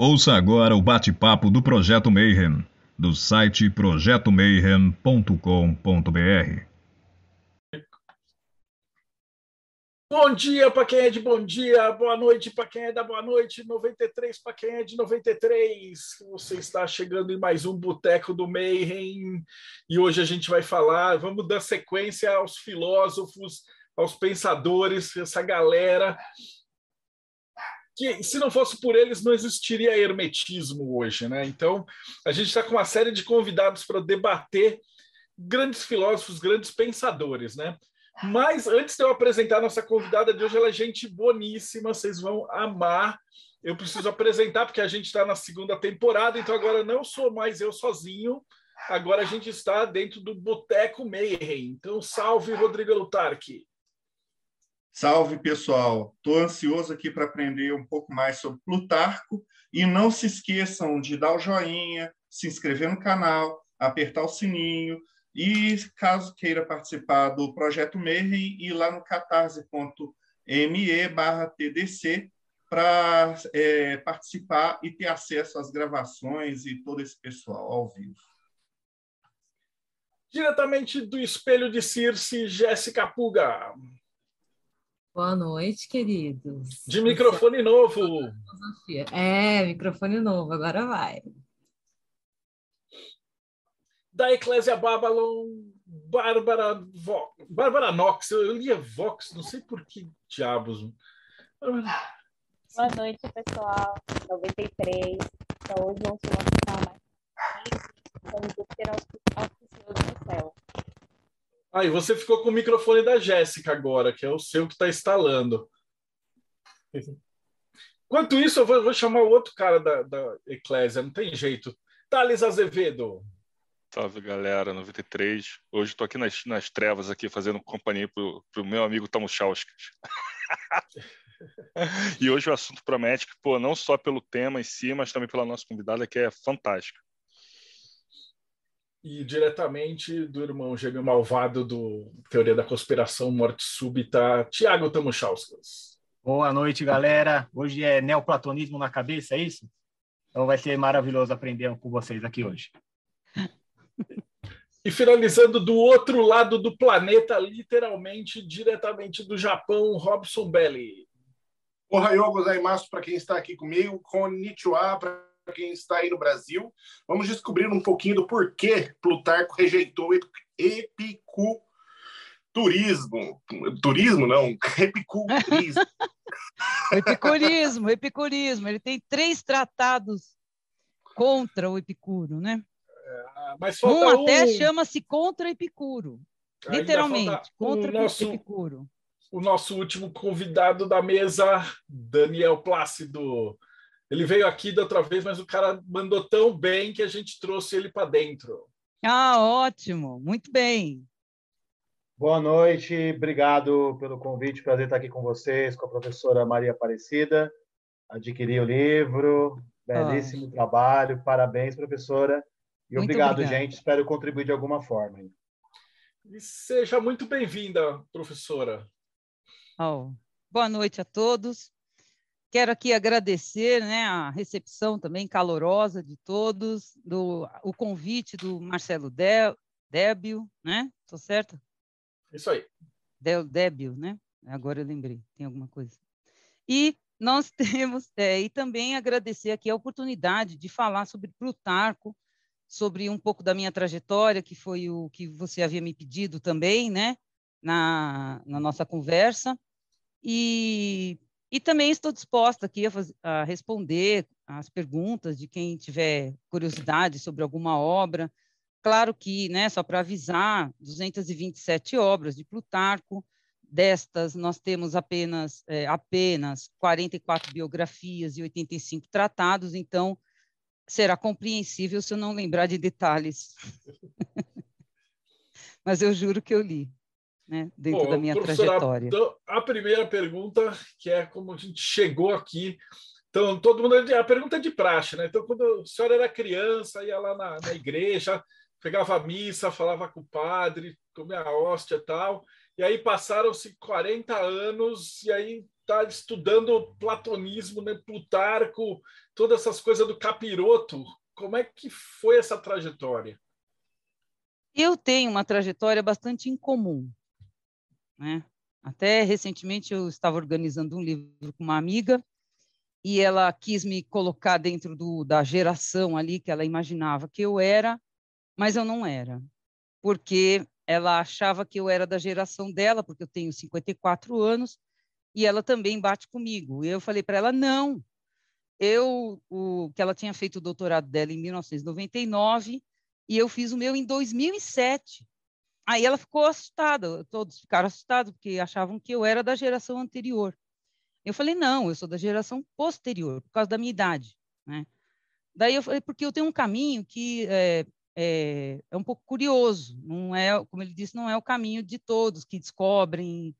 Ouça agora o bate-papo do Projeto Mayhem, do site projetomayhem.com.br. Bom dia para quem é de bom dia, boa noite para quem é da boa noite, 93 para quem é de 93. Você está chegando em mais um Boteco do Mayhem e hoje a gente vai falar, vamos dar sequência aos filósofos, aos pensadores, essa galera que se não fosse por eles não existiria hermetismo hoje, né? Então a gente está com uma série de convidados para debater grandes filósofos, grandes pensadores, né? Mas antes de eu apresentar a nossa convidada de hoje, ela é gente boníssima, vocês vão amar. Eu preciso apresentar, porque a gente está na segunda temporada, então agora não sou mais eu sozinho, agora a gente está dentro do Boteco Mayhem. Então, salve, Rodrigo Lutarque. Salve, pessoal. Estou ansioso aqui para aprender um pouco mais sobre Plutarco. E não se esqueçam de dar o joinha, se inscrever no canal, apertar o sininho e, caso queira participar do Projeto Mayhem, ir lá no catarse.me barra TDC para é, participar e ter acesso às gravações e todo esse pessoal ao vivo. Diretamente do Espelho de Circe, Jéssica Puga. Boa noite, queridos. De microfone novo. É, microfone novo, agora vai da Eclésia Babylon, Bárbara, Vo... Bárbara Knox. Eu, lia Vox, não sei por que diabos. Boa noite, pessoal. 93. Então, hoje vamos mostrar mais como ter auspicioso no céu. Ah, e você ficou com o microfone da Jéssica agora, que é o seu que está instalando. Enquanto isso, eu vou, vou, chamar o outro cara da, da Eclésia, não tem jeito. Thales Azevedo. Salve galera, 93. Hoje estou aqui nas, nas trevas aqui fazendo companhia pro, pro meu amigo Tamuchauskas. e hoje o assunto promete que, pô, não só pelo tema em si, mas também pela nossa convidada, que é fantástica. E diretamente do irmão gêmeo malvado do Teoria da Conspiração Morte Súbita, Tiago Tamuchauskas. Boa noite, galera. Hoje é neoplatonismo na cabeça, é isso? Então vai ser maravilhoso aprender com vocês aqui hoje. E finalizando do outro lado do planeta, literalmente, diretamente do Japão, Robson Belli. Ohayou gozaimasu para quem está aqui comigo, konnichiwa para quem está aí no Brasil. Vamos descobrir um pouquinho do porquê Plutarco rejeitou epicurismo. Turismo, não, epicurismo. epicurismo, epicurismo. Ele tem três tratados contra o Epicuro, né? mas um até um... chama-se Contra Epicuro. Ainda literalmente, contra nosso, Epicuro. O nosso último convidado da mesa, Daniel Plácido. Ele veio aqui da outra vez, mas o cara mandou tão bem que a gente trouxe ele para dentro. Ah, ótimo, muito bem. Boa noite, obrigado pelo convite, prazer estar aqui com vocês, com a professora Maria Aparecida. Adquiri o livro, belíssimo ah. trabalho, parabéns, professora. E muito obrigado, obrigado, gente. Espero contribuir de alguma forma. E seja muito bem-vinda, professora. Oh, boa noite a todos. Quero aqui agradecer né, a recepção também calorosa de todos, do, o convite do Marcelo De, Débio, né? Estou certo? Isso aí. Del, Débio, né? Agora eu lembrei, tem alguma coisa. E nós temos, é, e também agradecer aqui a oportunidade de falar sobre Plutarco, sobre um pouco da minha trajetória, que foi o que você havia me pedido também, né, na, na nossa conversa. E, e também estou disposta aqui a, faz, a responder as perguntas de quem tiver curiosidade sobre alguma obra. Claro que, né, só para avisar, 227 obras de Plutarco, destas nós temos apenas, é, apenas 44 biografias e 85 tratados, então será compreensível se eu não lembrar de detalhes. Mas eu juro que eu li, né, dentro Bom, da minha trajetória. Então, a primeira pergunta, que é como a gente chegou aqui. Então, todo mundo. A pergunta é de praxe, né? Então, quando a senhora era criança, ia lá na, na igreja, pegava a missa, falava com o padre, comia a hóstia e tal. E aí passaram-se 40 anos, e aí está estudando platonismo, né? Plutarco, todas essas coisas do capiroto. Como é que foi essa trajetória? Eu tenho uma trajetória bastante incomum. Né? Até recentemente eu estava organizando um livro com uma amiga e ela quis me colocar dentro do, da geração ali que ela imaginava que eu era, mas eu não era, porque ela achava que eu era da geração dela, porque eu tenho 54 anos, e ela também bate comigo. E eu falei para ela, não, eu, o, que ela tinha feito o doutorado dela em 1999, e eu fiz o meu em 2007. Aí ela ficou assustada, todos ficaram assustados, porque achavam que eu era da geração anterior. Eu falei, não, eu sou da geração posterior, por causa da minha idade. Né? Daí eu falei, porque eu tenho um caminho que é, é, é, um pouco curioso, não é, como ele disse, não é o caminho de todos que descobrem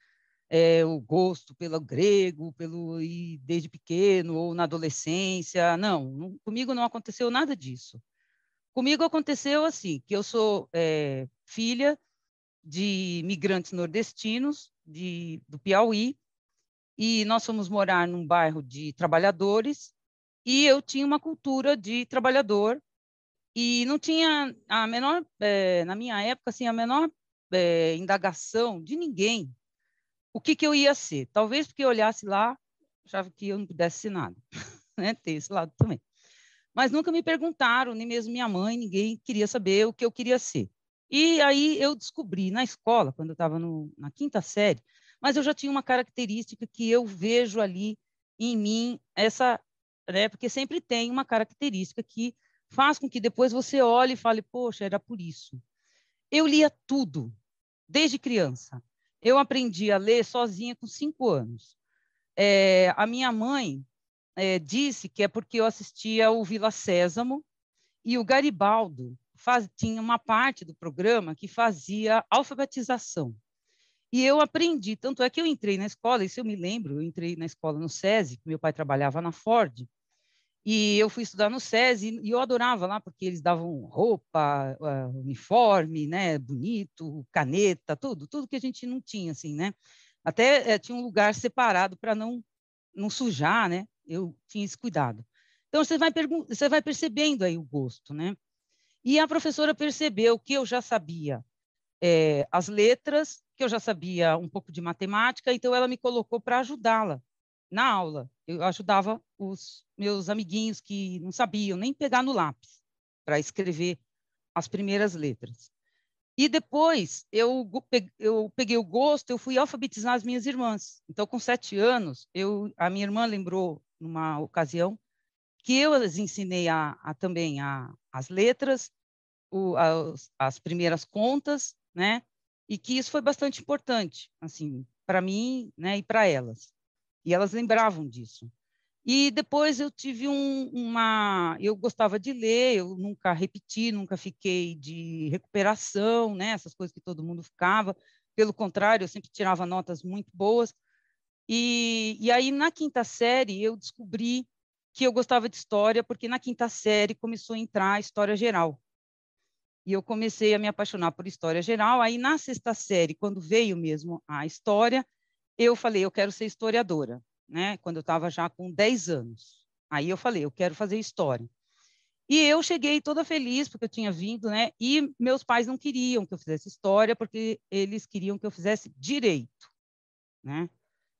é, o gosto pelo grego, pelo e desde pequeno ou na adolescência. Não, não, comigo não aconteceu nada disso. Comigo aconteceu assim, que eu sou é, filha de migrantes nordestinos de, do Piauí, e nós fomos morar num bairro de trabalhadores. E eu tinha uma cultura de trabalhador. E não tinha a menor é, na minha época assim a menor é, indagação de ninguém o que que eu ia ser. Talvez porque eu olhasse lá achava que eu não pudesse ser nada né? Ter esse lado também. Mas nunca me perguntaram nem mesmo minha mãe ninguém queria saber o que eu queria ser e aí eu descobri na escola quando eu estava na quinta série mas eu já tinha uma característica que eu vejo ali em mim, essa, né, porque sempre tem uma característica que faz com que depois você olhe e fale, poxa, era por isso. Eu lia tudo, desde criança. Eu aprendi a ler sozinha com cinco anos. É, a minha mãe é, disse que é porque eu assistia o Vila Sésamo e o Garibaldo faz, tinha uma parte do programa que fazia alfabetização. E eu aprendi, tanto é que eu entrei na escola, isso eu me lembro, eu entrei na escola no SESI, meu pai trabalhava na Ford, e eu fui estudar no SESI, e eu adorava lá, porque eles davam roupa, uh, uniforme, né, bonito, caneta, tudo, tudo que a gente não tinha, assim, né? Até uh, tinha um lugar separado para não, não sujar, né? Eu tinha esse cuidado. Então, você vai, você vai percebendo aí o gosto, né? E a professora percebeu que eu já sabia é, as letras, que eu já sabia um pouco de matemática, então ela me colocou para ajudá-la na aula. Eu ajudava os meus amiguinhos que não sabiam nem pegar no lápis para escrever as primeiras letras. E depois eu, eu peguei o gosto, eu fui alfabetizar as minhas irmãs. Então, com sete anos, eu, a minha irmã lembrou, numa ocasião, que eu as ensinei a, a também a, as letras, o, as, as primeiras contas, né? e que isso foi bastante importante, assim, para mim, né, e para elas. E elas lembravam disso. E depois eu tive um, uma, eu gostava de ler, eu nunca repeti, nunca fiquei de recuperação, né, essas coisas que todo mundo ficava. Pelo contrário, eu sempre tirava notas muito boas. E, e aí na quinta série eu descobri que eu gostava de história, porque na quinta série começou a entrar a história geral e eu comecei a me apaixonar por história geral. Aí, na sexta série, quando veio mesmo a história, eu falei, eu quero ser historiadora, né? Quando eu estava já com 10 anos. Aí eu falei, eu quero fazer história. E eu cheguei toda feliz, porque eu tinha vindo, né? E meus pais não queriam que eu fizesse história, porque eles queriam que eu fizesse direito, né?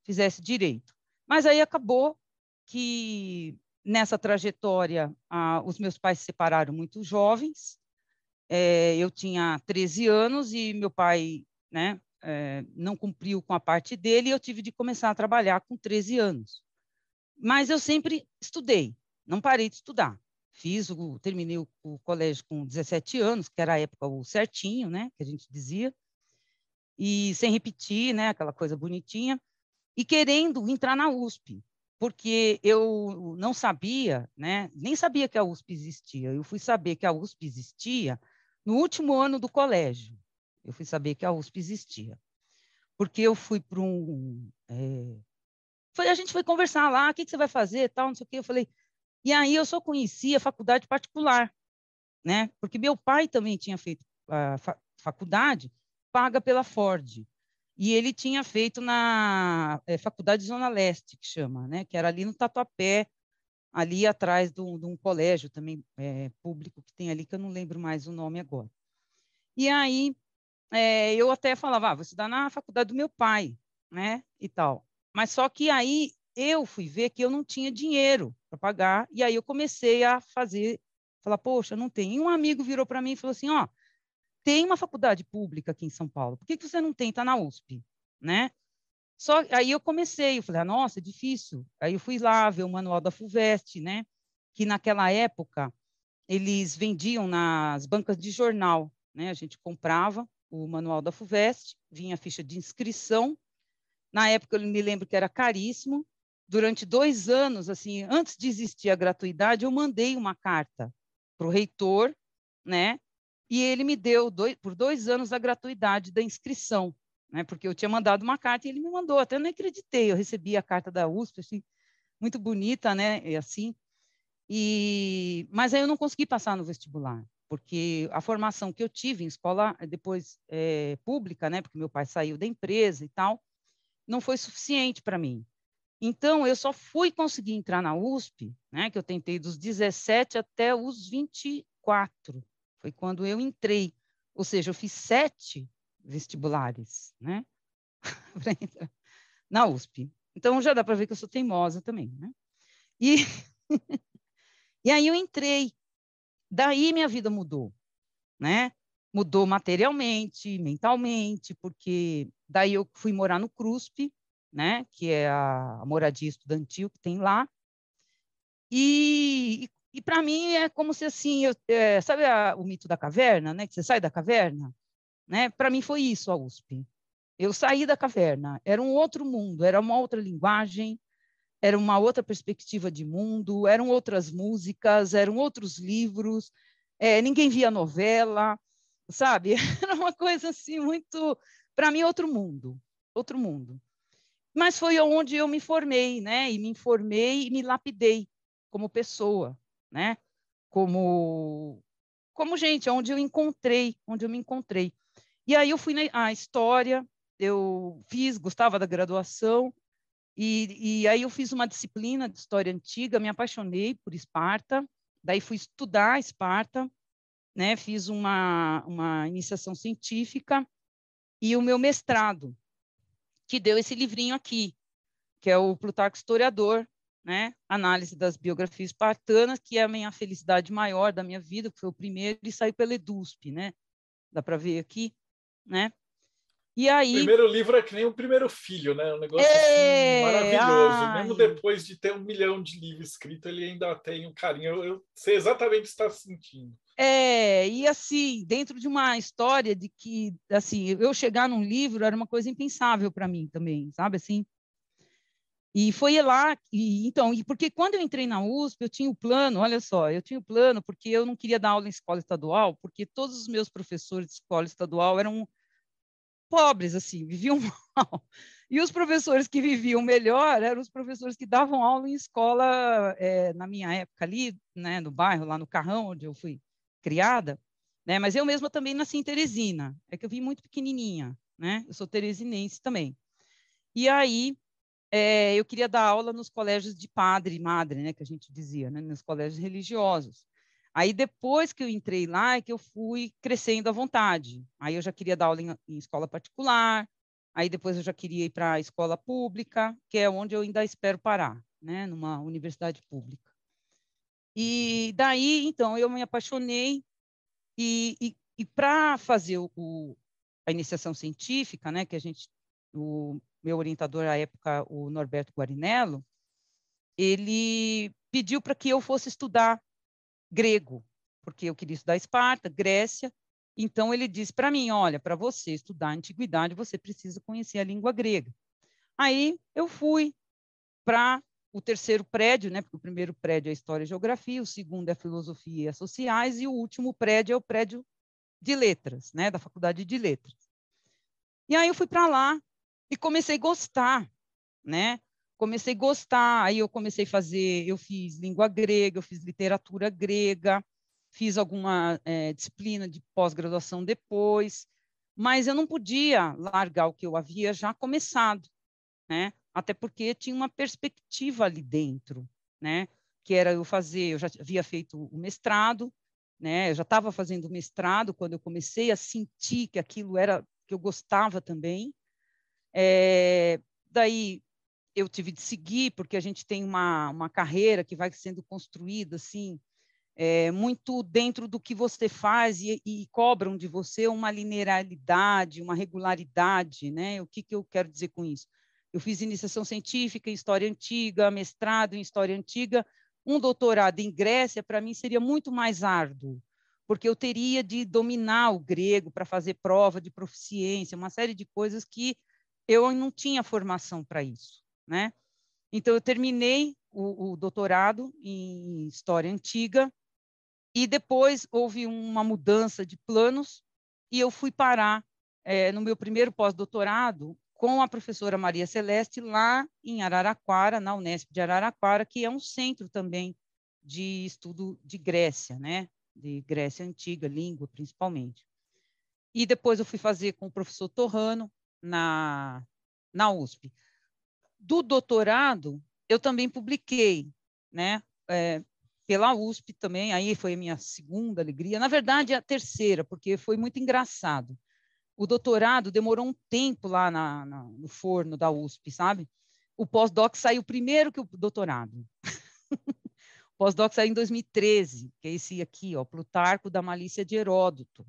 Fizesse direito. Mas aí acabou que nessa trajetória ah, os meus pais se separaram muito jovens, é, eu tinha 13 anos e meu pai né, é, não cumpriu com a parte dele e eu tive de começar a trabalhar com 13 anos. Mas eu sempre estudei, não parei de estudar. Fiz o, terminei o, o colégio com 17 anos, que era a época o certinho, né, que a gente dizia, e sem repetir, né, aquela coisa bonitinha, e querendo entrar na USP, porque eu não sabia, né, nem sabia que a USP existia. Eu fui saber que a USP existia no último ano do colégio, eu fui saber que a USP existia. Porque eu fui para um. É... Foi, a gente foi conversar lá, o que, que você vai fazer, tal, não sei o quê. Eu falei. E aí eu só conhecia faculdade particular, né? Porque meu pai também tinha feito a faculdade paga pela Ford. e ele tinha feito na é, Faculdade Zona Leste, que chama, né? Que era ali no Tatuapé, ali atrás de um, de um colégio também é, público que tem ali, que eu não lembro mais o nome agora. E aí é, eu até falava, ah, vou estudar na faculdade do meu pai, né? E tal. Mas só que aí eu fui ver que eu não tinha dinheiro para pagar, e aí eu comecei a fazer, falar, poxa, não tem. E um amigo virou para mim e falou assim, ó, tem uma faculdade pública aqui em São Paulo, por que, que você não tenta na USP, né? Só aí eu comecei, eu falei, ah, nossa, é difícil. Aí eu fui lá ver o manual da Fuvest, né? Que naquela época eles vendiam nas bancas de jornal, né? A gente comprava o manual da Fuvest, vinha a ficha de inscrição. Na época eu me lembro que era caríssimo. Durante dois anos, assim, antes de existir a gratuidade, eu mandei uma carta para o reitor, né? E ele me deu dois, por dois anos a gratuidade da inscrição né? Porque eu tinha mandado uma carta e ele me mandou, até não acreditei. Eu recebi a carta da USP, assim, muito bonita, né? E assim. E mas aí eu não consegui passar no vestibular, porque a formação que eu tive em escola depois é, pública, né? Porque meu pai saiu da empresa e tal, não foi suficiente para mim. Então, eu só fui conseguir entrar na USP, né, que eu tentei dos 17 até os 24. Foi quando eu entrei. Ou seja, eu fiz sete vestibulares, né? na USP. Então já dá para ver que eu sou teimosa também, né? E e aí eu entrei. Daí minha vida mudou, né? Mudou materialmente, mentalmente, porque daí eu fui morar no CRUSP, né? Que é a, moradia estudantil que tem lá. E, e, e para mim é como se assim, eu, é, sabe a, o mito da caverna, né? Que você sai da caverna né? Para mim foi isso a USP. Eu saí da caverna, era um outro mundo, era uma outra linguagem, era uma outra perspectiva de mundo, eram outras músicas, eram outros livros, é, ninguém via novela, sabe? Era uma coisa assim muito, para mim, outro mundo, outro mundo. Mas foi onde eu me formei, né? E me informei e me lapidei como pessoa, né? Como, como gente, onde eu encontrei, onde eu me encontrei. E aí eu fui na história, eu fiz, gostava da graduação, e, e aí eu fiz uma disciplina de história antiga, me apaixonei por Esparta, daí fui estudar Esparta, né, fiz uma, uma iniciação científica e o meu mestrado, que deu esse livrinho aqui, que é o Plutarco Historiador, né, análise das biografias espartanas, que é a minha felicidade maior da minha vida, que foi o primeiro, e saiu pela EDUSP, né, dá para ver aqui né? E aí... O primeiro livro é que nem o primeiro filho, né? Um negócio é... assim, maravilhoso. Ai. Mesmo depois de ter um milhão de livros escritos, ele ainda tem um carinho. Eu, eu sei exatamente o que está sentindo. É, e assim, dentro de uma história de que, assim, eu chegar num livro era uma coisa impensável para mim também, sabe assim? E foi lá, e, então, e porque quando eu entrei na USP, eu tinha o plano, olha só, eu tinha o plano porque eu não queria dar aula em escola estadual, porque todos os meus professores de escola estadual eram pobres, assim, viviam mal. E os professores que viviam melhor eram os professores que davam aula em escola, é, na minha época ali, né, no bairro, lá no Carrão, onde eu fui criada, né, mas eu mesma também nasci em Teresina, é que eu vim muito pequenininha, né, eu sou teresinense também. E aí, é, eu queria dar aula nos colégios de padre e madre, né, que a gente dizia, né, nos colégios religiosos. Aí depois que eu entrei lá é que eu fui crescendo à vontade. Aí eu já queria dar aula em, em escola particular, aí depois eu já queria ir para a escola pública, que é onde eu ainda espero parar, né, numa universidade pública. E daí, então, eu me apaixonei e, e, e para fazer o, a iniciação científica, né, que a gente, o meu orientador à época, o Norberto Guarinello, ele pediu para que eu fosse estudar grego, porque eu queria estudar Esparta, Grécia. Então ele disse para mim, olha, para você estudar a antiguidade, você precisa conhecer a língua grega. Aí eu fui para o terceiro prédio, né, porque o primeiro prédio é História e Geografia, o segundo é Filosofia e Sociais e o último prédio é o prédio de Letras, né, da Faculdade de Letras. E aí eu fui para lá e comecei a gostar, né? Comecei a gostar, aí eu comecei a fazer, eu fiz língua grega, eu fiz literatura grega, fiz alguma é, disciplina de pós-graduação depois, mas eu não podia largar o que eu havia já começado, né? Até porque tinha uma perspectiva ali dentro, né? Que era eu fazer, eu já havia feito o mestrado, né? Eu já estava fazendo mestrado quando eu comecei a sentir que aquilo era que eu gostava também. É, daí eu tive de seguir porque a gente tem uma, uma carreira que vai sendo construída assim é, muito dentro do que você faz e, e, cobram de você uma linearidade, uma regularidade, né? O que, que eu quero dizer com isso? Eu fiz iniciação científica em história antiga, mestrado em história antiga, um doutorado em Grécia para mim seria muito mais árduo, porque eu teria de dominar o grego para fazer prova de proficiência, uma série de coisas que eu não tinha formação para isso, né? Então eu terminei o, o doutorado em história antiga e depois houve uma mudança de planos e eu fui parar é, no meu primeiro pós-doutorado com a professora Maria Celeste lá em Araraquara, na Unesp de Araraquara, que é um centro também de estudo de Grécia, né? De Grécia antiga, língua principalmente. E depois eu fui fazer com o professor Torrano na na USP. Do doutorado, eu também publiquei, né? É, pela USP também, aí foi a minha segunda alegria, na verdade a terceira, porque foi muito engraçado. O doutorado demorou um tempo lá na, na, no forno da USP, sabe? O pós-doc saiu primeiro que o doutorado. o pós-doc saiu em 2013, que é esse aqui, ó, Plutarco da Malícia de Heródoto,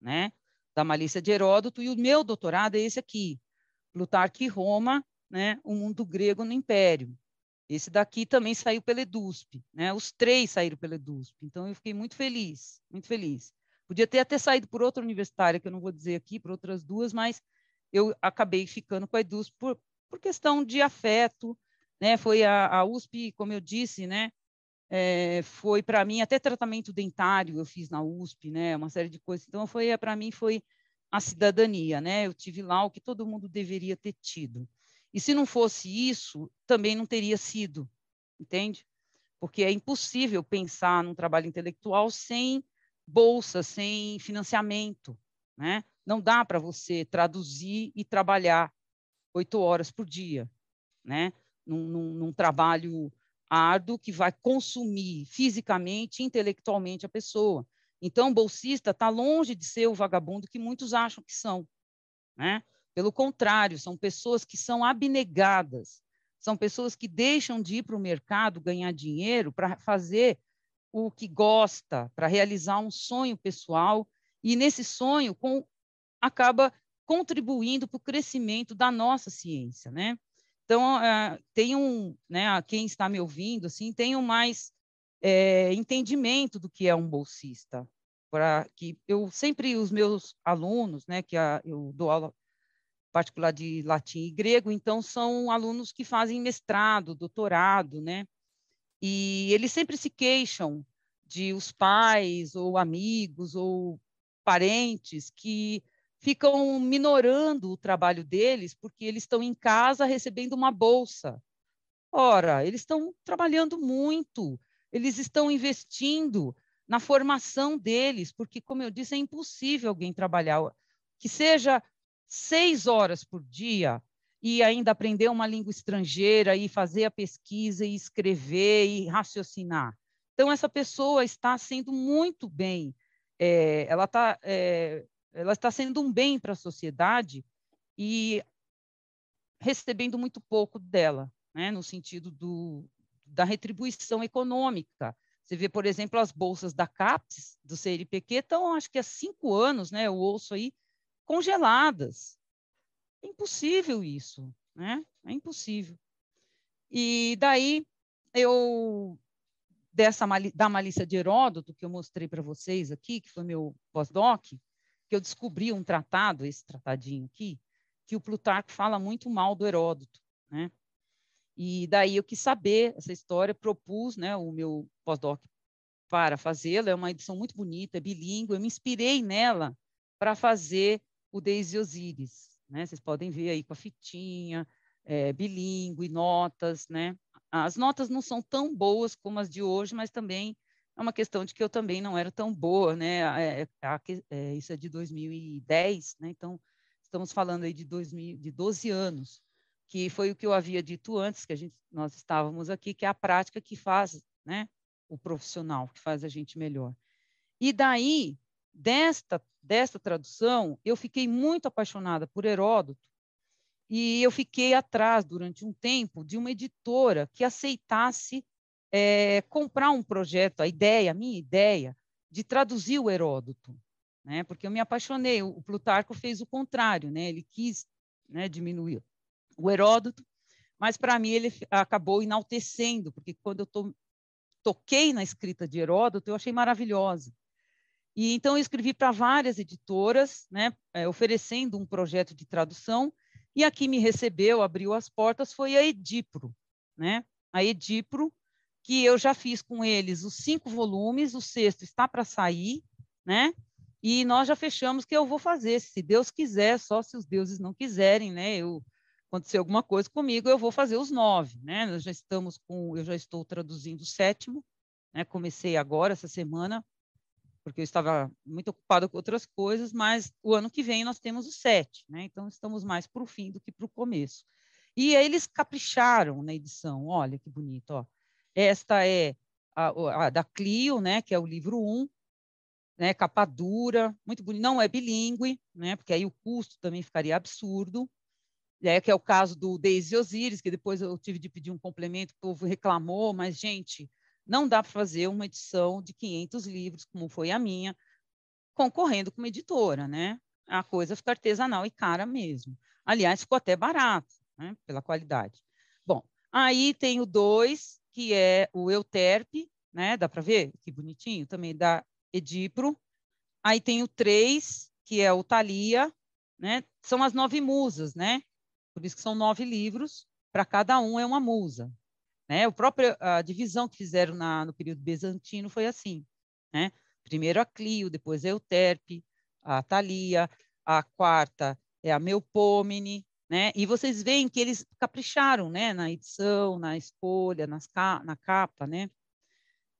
né? Da Malícia de Heródoto, e o meu doutorado é esse aqui, Plutarco e Roma, né? O mundo grego no Império. Esse daqui também saiu pela EDUSP, né? Os três saíram pela EDUSP. Então eu fiquei muito feliz, muito feliz. Podia ter até saído por outra universitária, que eu não vou dizer aqui, por outras duas, mas eu acabei ficando com a EDUSP por, por questão de afeto, né? Foi a, a USP, como eu disse, né? É, foi para mim até tratamento dentário eu fiz na USP, né? Uma série de coisas. Então foi para mim foi a cidadania, né? Eu tive lá o que todo mundo deveria ter tido. E se não fosse isso, também não teria sido, entende? Porque é impossível pensar num trabalho intelectual sem bolsa, sem financiamento, né? Não dá para você traduzir e trabalhar oito horas por dia, né? Num, num, num trabalho árduo que vai consumir fisicamente, intelectualmente a pessoa. Então, bolsista está longe de ser o vagabundo que muitos acham que são, né? Pelo contrário, são pessoas que são abnegadas, são pessoas que deixam de ir para o mercado ganhar dinheiro para fazer o que gosta, para realizar um sonho pessoal, e nesse sonho com, acaba contribuindo para o crescimento da nossa ciência, né? Então, uh, tenham, né, quem está me ouvindo, assim, tenham mais é, entendimento do que é um bolsista, para que eu sempre os meus alunos, né, que a, eu dou aula particular de latim e grego, então são alunos que fazem mestrado, doutorado, né? E eles sempre se queixam de os pais ou amigos ou parentes que ficam minorando o trabalho deles porque eles estão em casa recebendo uma bolsa. Ora, eles estão trabalhando muito, eles estão investindo na formação deles, porque, como eu disse, é impossível alguém trabalhar que seja seis horas por dia e ainda aprender uma língua estrangeira e fazer a pesquisa e escrever e raciocinar. Então, essa pessoa está sendo muito bem, é, ela, está, é, ela está sendo um bem para a sociedade e recebendo muito pouco dela, né, no sentido do, da retribuição econômica. Você vê, por exemplo, as bolsas da CAPES, do CNPq, estão, acho que há cinco anos, né, eu ouço aí, congeladas. É impossível isso, né? É impossível. E daí eu dessa da malícia de Heródoto que eu mostrei para vocês aqui, que foi meu pós-doc, que eu descobri um tratado, esse tratadinho aqui, que o Plutarco fala muito mal do Heródoto, né? E daí eu quis saber essa história, propus, né, o meu pós-doc para fazê-la, é uma edição muito bonita, é bilíngue, eu me inspirei nela para fazer o Deise Osíris. Né? Vocês podem ver aí com a fitinha, é, bilíngue, notas. Né? As notas não são tão boas como as de hoje, mas também é uma questão de que eu também não era tão boa, né? É, é, é, isso é de 2010, né? Então, estamos falando aí de, 2000, de 12 anos, que foi o que eu havia dito antes, que a gente, nós estávamos aqui, que é a prática que faz, né? O profissional, que faz a gente melhor. E daí, desta, desta tradução, eu fiquei muito apaixonada por Heródoto, e eu fiquei atrás, durante um tempo, de uma editora que aceitasse é, comprar um projeto, a ideia, a minha ideia, de traduzir o Heródoto, né? Porque eu me apaixonei. O Plutarco fez o contrário, né? Ele quis né, diminuir o Heródoto, mas para mim ele acabou enaltecendo, porque quando eu to toquei na escrita de Heródoto, eu achei maravilhosa. E então eu escrevi para várias editoras, né, é, oferecendo um projeto de tradução, e a que me recebeu, abriu as portas, foi a Edipro, né? A Edipro que eu já fiz com eles os cinco volumes, o sexto está para sair, né? E nós já fechamos que eu vou fazer, se Deus quiser, só se os deuses não quiserem, né? Eu acontecer alguma coisa comigo, eu vou fazer os nove, né? Nós já estamos com, eu já estou traduzindo o sétimo, né? Comecei agora essa semana, porque eu estava muito ocupado com outras coisas, mas o ano que vem nós temos o sete, né? Então estamos mais para o fim do que para o começo. E eles capricharam na edição, olha que bonito, ó. Esta é a, a, da Clio, né, que é o livro 1, né, capa dura, muito bonito, não é bilíngue, né, porque aí o custo também ficaria absurdo, é, que é o caso do Daisy Osiris, que depois eu tive de pedir um complemento, o povo reclamou, mas, gente, não dá para fazer uma edição de 500 livros, como foi a minha, concorrendo com uma editora, né? A coisa fica artesanal e cara mesmo. Aliás, ficou até barato, né? Pela qualidade. Bom, aí tem o 2, que é o Euterpe, né? Dá para ver? Que bonitinho, também da Edipro. Aí tem o 3, que é o Thalia, né? São as nove musas, né? Por isso que são nove livros, para cada um é uma musa. Né? O próprio, a divisão que fizeram na, no período bizantino foi assim. Né? Primeiro a Clio, depois a Euterpe, a Thalia, a quarta é a Melpomene, né? E vocês veem que eles capricharam, né, na edição, na escolha, nas ca na capa, né?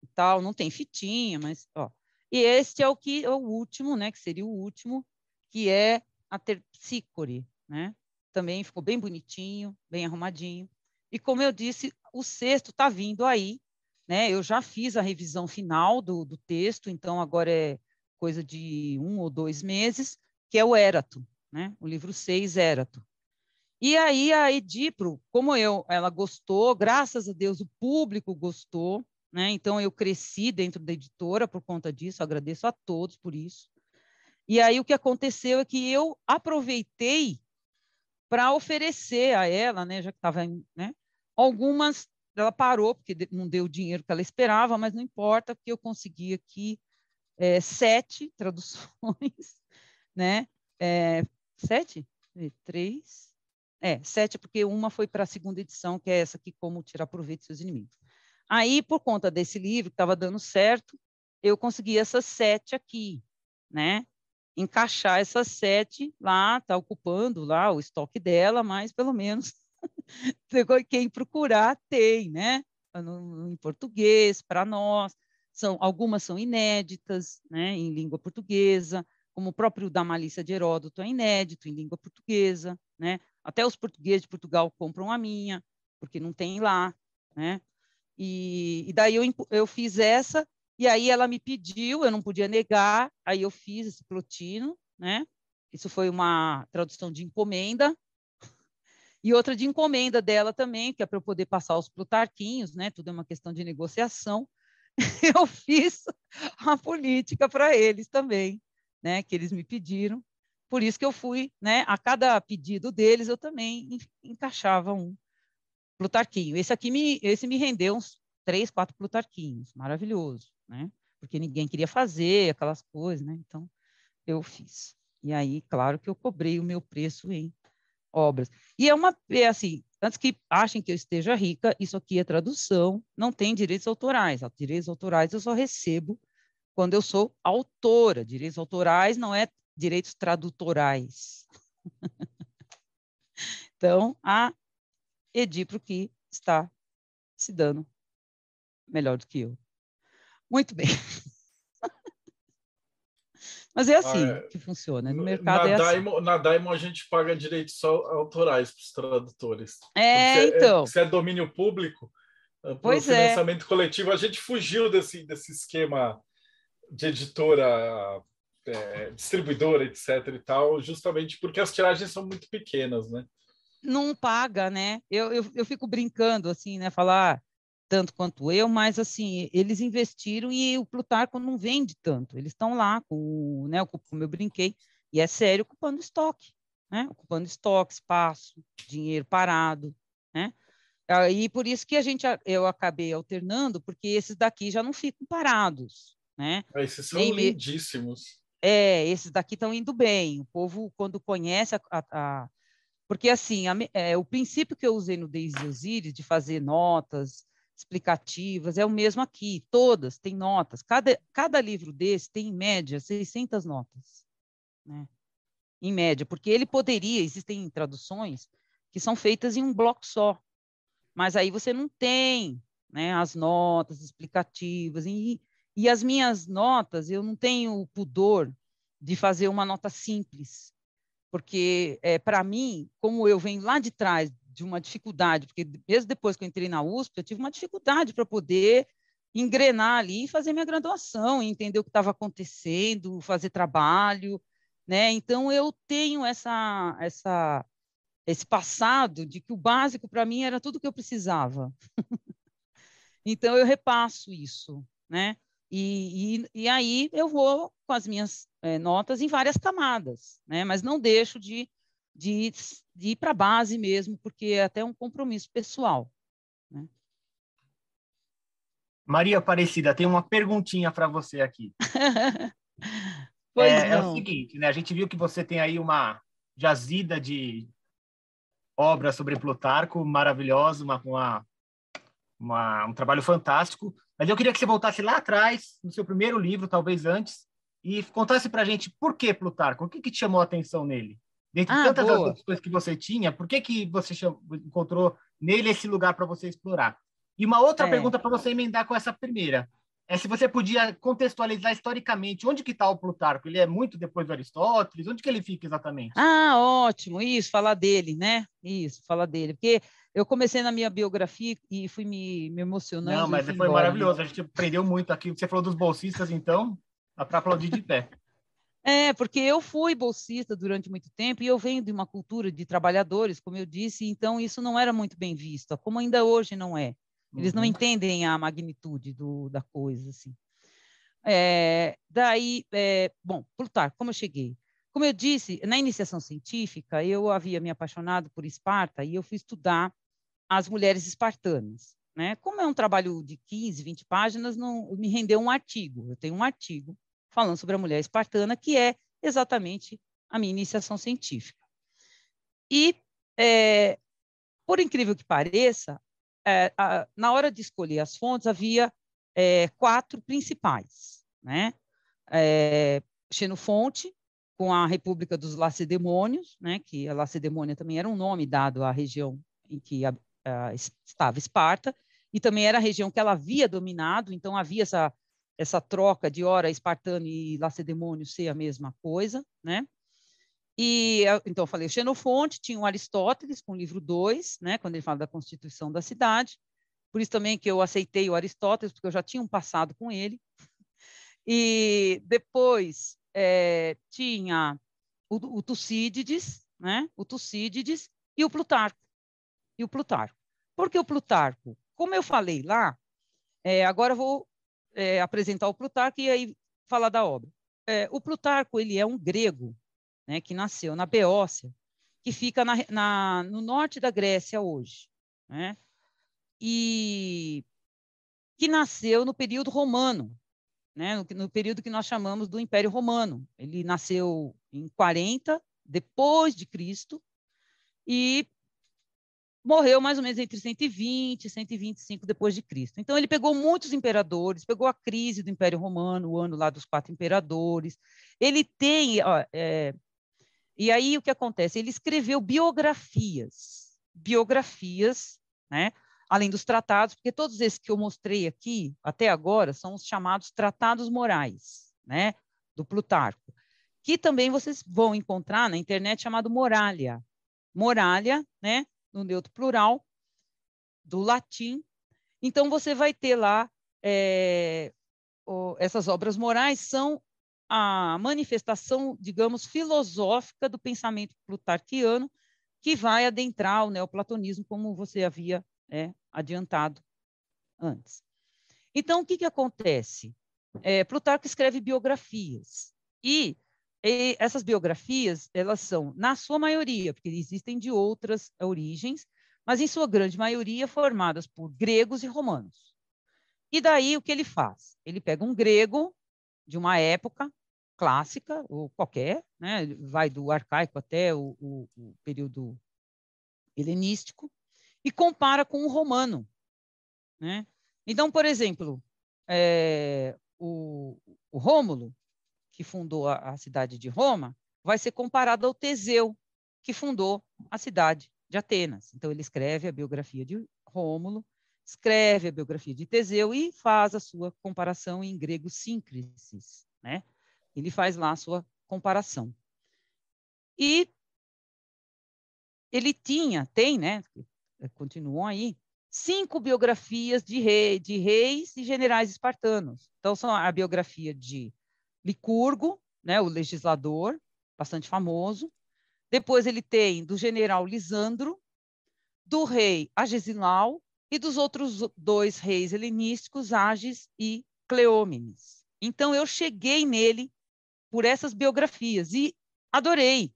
E tal, não tem fitinha, mas ó. E este é o que é o último, né, que seria o último, que é a Terpsícore, né? Também ficou bem bonitinho, bem arrumadinho. E como eu disse, o sexto está vindo aí, né? Eu já fiz a revisão final do, do texto, então agora é coisa de um ou dois meses, que é o Érato, né? O livro 6, Érato. E aí a Edipro, como eu, ela gostou, graças a Deus o público gostou, né? Então eu cresci dentro da editora por conta disso, agradeço a todos por isso. E aí o que aconteceu é que eu aproveitei para oferecer a ela, né, já que estava, né, algumas ela parou porque não deu o dinheiro que ela esperava, mas não importa porque eu consegui aqui é, sete traduções, né, é, sete, três, é, sete, porque uma foi para a segunda edição, que é essa aqui, Como Tirar Proveito de Seus Inimigos. Aí, por conta desse livro, que estava dando certo, eu consegui essas sete aqui, né? Encaixar essas sete lá, está ocupando lá o estoque dela, mas pelo menos quem procurar tem, né? Em português, para nós. São, algumas são inéditas, né, em língua portuguesa, como o próprio da Malícia de Heródoto é inédito em língua portuguesa, né? Até os portugueses de Portugal compram a minha, porque não tem lá, né? E, e daí eu, eu fiz essa, e aí ela me pediu, eu não podia negar, aí eu fiz esse plotino, né? Isso foi uma tradução de encomenda, e outra de encomenda dela também, que é para eu poder passar os plutarquinhos, né? Tudo é uma questão de negociação. eu fiz a política para eles também, né? Que eles me pediram. Por isso que eu fui, né, a cada pedido deles, eu também encaixava um Plutarquinho. Esse aqui me, esse me rendeu uns três, quatro Plutarquinhos, maravilhoso, né? Porque ninguém queria fazer aquelas coisas, né? Então, eu fiz. E aí, claro que eu cobrei o meu preço em obras. E é uma, é assim, antes que achem que eu esteja rica, isso aqui é tradução, não tem direitos autorais. Direitos autorais eu só recebo quando eu sou autora. Direitos autorais não é direitos tradutorais. então, a Edipro que está se dando melhor do que eu. Muito bem. Mas é assim é Ah, é. que funciona. No mercado na, é assim. Daimon, na Daimon a gente paga direitos só autorais para os tradutores. É, Porque então. se é domínio público, o Pois é. financiamento coletivo, a gente fugiu desse, desse esquema de editora, é, distribuidora, etc. e tal, justamente porque as tiragens são muito pequenas, né? não paga, né? Eu, eu, eu fico brincando, assim, né? Falar tanto quanto eu, mas, assim, eles investiram e o Plutarco não vende tanto. Eles estão lá, com, o- né, como eu brinquei, e é sério, ocupando estoque, né? Ocupando estoque, espaço, dinheiro parado, né? Aí, por isso que a gente, eu acabei alternando, porque esses daqui já não ficam parados, né? Esses são Nem lindíssimos. É, esses daqui estão indo bem. O povo, quando conhece a. a- Porque, assim, a é, o princípio que eu usei no Daisy Osiris, de fazer notas explicativas, é o mesmo aqui. Todas têm notas. Cada, cada livro desse tem, em média, 600 notas. Né? Em média, porque ele poderia, existem traduções que são feitas em um bloco só. Mas aí você não tem né, as notas explicativas. E, e as minhas notas, eu não tenho o pudor de fazer uma nota simples, porque é, para mim, como eu venho lá de trás de uma dificuldade, porque mesmo depois que eu entrei na USP, eu tive uma dificuldade para poder engrenar ali e fazer minha graduação, entender o que estava acontecendo, fazer trabalho, né? Então eu tenho essa essa esse passado de que o básico para mim era tudo que eu precisava. então eu repasso isso, né? E, e, e aí eu vou com as minhas eh, notas em várias camadas, né? Mas não deixo de, de, de ir para a base mesmo, porque é até um compromisso pessoal. Né? Maria Aparecida, tem uma perguntinha para você aqui. É, é o seguinte, né? A gente viu que você tem aí uma jazida de obras sobre Plutarco, maravilhosa, uma, uma, uma- um trabalho fantástico. Mas eu queria que você voltasse lá atrás, no seu primeiro livro, talvez antes, e contasse para a gente por que Plutarco, o que, que te chamou a atenção nele? Dentre Ah, tantas coisas que você tinha, por que, que você encontrou nele esse lugar para você explorar? E uma outra É. pergunta para você emendar com essa primeira é se você podia contextualizar historicamente onde que está o Plutarco. Ele é muito depois do Aristóteles? Onde que ele fica exatamente? Ah, ótimo, isso, falar dele, né? Isso, falar dele. Porque eu comecei na minha biografia e fui me, me emocionando. Não, mas foi embora, né? maravilhoso. A gente aprendeu muito aqui. Você falou dos bolsistas, então, dá para aplaudir de pé. É, porque eu fui bolsista durante muito tempo e eu venho de uma cultura de trabalhadores, como eu disse, então isso não era muito bem visto, como ainda hoje não é. Eles não Uhum. entendem a magnitude do, da coisa, assim. É, daí, é, bom, Plutarco, como eu cheguei? Como eu disse, na iniciação científica, eu havia me apaixonado por Esparta e eu fui estudar as mulheres espartanas. Né? Como é um trabalho de 15, 20 páginas, não me rendeu um artigo. Eu tenho um artigo falando sobre a mulher espartana, que é exatamente a minha iniciação científica. E, é, por incrível que pareça, é, a- na hora de escolher as fontes, havia é, quatro principais. Né? É, Xenofonte, com a República dos Lacedemônios, né? que a Lacedemônia também era um nome dado à região em que a- a- estava Esparta, e também era a região que ela havia dominado, então havia essa, essa troca de ora espartano e lacedemônio ser a mesma coisa, né? E eh, então eu falei Xenofonte, tinha o Aristóteles com o livro 2, né, quando ele fala da constituição da cidade. Por isso também que eu aceitei o Aristóteles, porque eu já tinha um passado com ele. E depois eh, tinha o, o Tucídides, né? O Tucídides e o Plutarco. E o Plutarco. Por que o Plutarco? Como eu falei lá, eh, agora eu vou eh, apresentar o Plutarco e aí falar da obra. Eh, o Plutarco ele é um grego, né, que nasceu na Beócia, que fica na, na, no norte da Grécia hoje, né? E que nasceu no período romano, né? No, no período que nós chamamos do Império Romano. Ele nasceu em 40 depois de Cristo e morreu mais ou menos entre 120 e 125 depois de Cristo. Então ele pegou muitos imperadores, pegou a crise do Império Romano, o ano lá dos quatro imperadores. Ele tem, ó, é, e aí o que acontece? Ele escreveu biografias, biografias, né? além dos tratados, porque todos esses que eu mostrei aqui até agora são os chamados tratados morais, né, do Plutarco, que também vocês vão encontrar na internet chamado Moralia. Moralia, né, no neutro plural, do latim. Então, você vai ter lá é, o, essas obras morais são a manifestação, digamos, filosófica do pensamento plutarquiano, que vai adentrar o neoplatonismo, como você havia é, adiantado antes. Então, o que, que acontece? É, Plutarco escreve biografias, e, e essas biografias, elas são, na sua maioria, porque existem de outras origens, mas em sua grande maioria formadas por gregos e romanos. E daí o que ele faz? Ele pega um grego de uma época clássica, ou qualquer, né? vai do arcaico até o, o, o período helenístico, e compara com o romano. Né? Então, por exemplo, é, o, o Rômulo, que fundou a, a cidade de Roma, vai ser comparado ao Teseu, que fundou a cidade de Atenas. Então, ele escreve a biografia de Rômulo, escreve a biografia de Teseu e faz a sua comparação em grego síncresis, né? Ele faz lá a sua comparação. E ele tinha, tem, né? Continuam aí, cinco biografias de, rei, de reis e generais espartanos. Então, são a biografia de Licurgo, né, o legislador, bastante famoso. Depois ele tem do general Lisandro, do rei Agesilau e dos outros dois reis helenísticos, Agis e Cleómenes. Então, eu cheguei nele por essas biografias e adorei.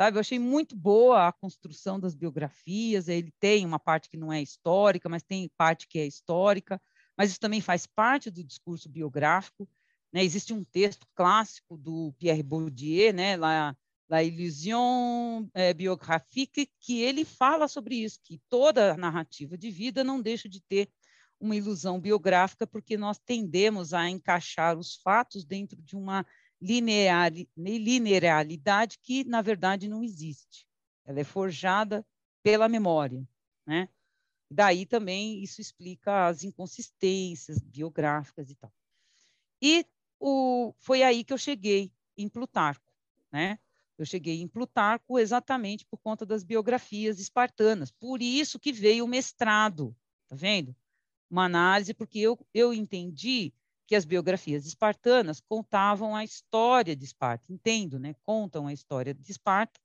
Sabe, eu achei muito boa a construção das biografias. Ele tem uma parte que não é histórica, mas tem parte que é histórica. Mas isso também faz parte do discurso biográfico. Né? Existe um texto clássico do Pierre Bourdieu, né? La, La Illusion é, Biographique, que ele fala sobre isso, que toda narrativa de vida não deixa de ter uma ilusão biográfica, porque nós tendemos a encaixar os fatos dentro de uma linearidade que, na verdade, não existe. Ela é forjada pela memória, né? Daí também isso explica as inconsistências biográficas e tal. E o, foi aí que eu cheguei em Plutarco, né? Eu cheguei em Plutarco exatamente por conta das biografias espartanas. Por isso que veio o mestrado, tá vendo? Uma análise, porque eu, eu entendi que as biografias espartanas contavam a história de Esparta, entendo, né? Contam a história de Esparta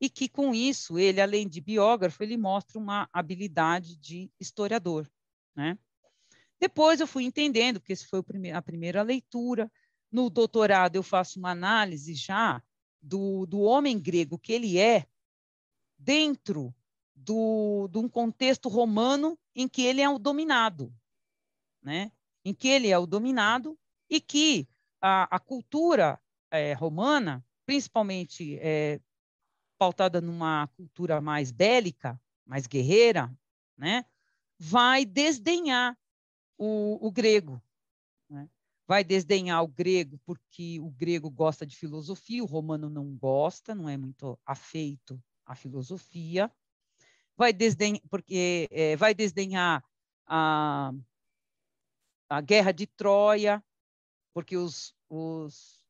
e que com isso ele, além de biógrafo, ele mostra uma habilidade de historiador, né? Depois eu fui entendendo, porque esse foi a primeira leitura. No doutorado eu faço uma análise já do, do homem grego que ele é dentro do, de um contexto romano em que ele é o dominado, né? em que ele é o dominado e que a, a cultura é, romana, principalmente é, pautada numa cultura mais bélica, mais guerreira, né, vai desdenhar o, o grego. Vai desdenhar o grego porque o grego gosta de filosofia, o romano não gosta, não é muito afeito à filosofia. Vai desdenhar, porque é, vai desdenhar a, a guerra de Troia, porque os, os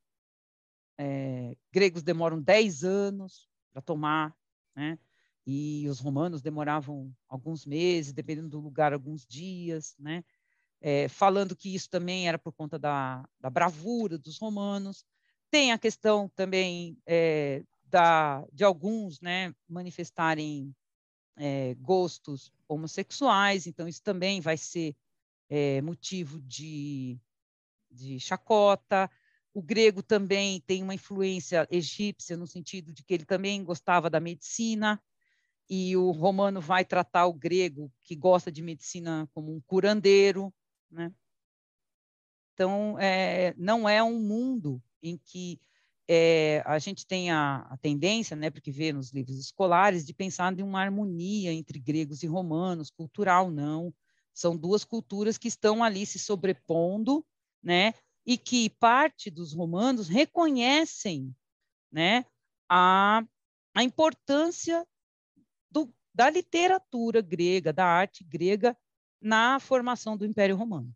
é, gregos demoram 10 anos para tomar, né? e os romanos demoravam alguns meses, dependendo do lugar, alguns dias, né? É, falando que isso também era por conta da, da bravura dos romanos. Tem a questão também é, da, de alguns né, manifestarem é, gostos homossexuais, então isso também vai ser motivo de, de chacota. O grego também tem uma influência egípcia, no sentido de que ele também gostava da medicina, e o romano vai tratar o grego, que gosta de medicina, como um curandeiro. Né? Então, é, não é um mundo em que é, a gente tem a, a, tendência, né, porque vê nos livros escolares, de pensar em uma harmonia entre gregos e romanos, cultural, não. São duas culturas que estão ali se sobrepondo, né? E que parte dos romanos reconhecem, né? A, a importância do, da literatura grega, da arte grega na formação do Império Romano.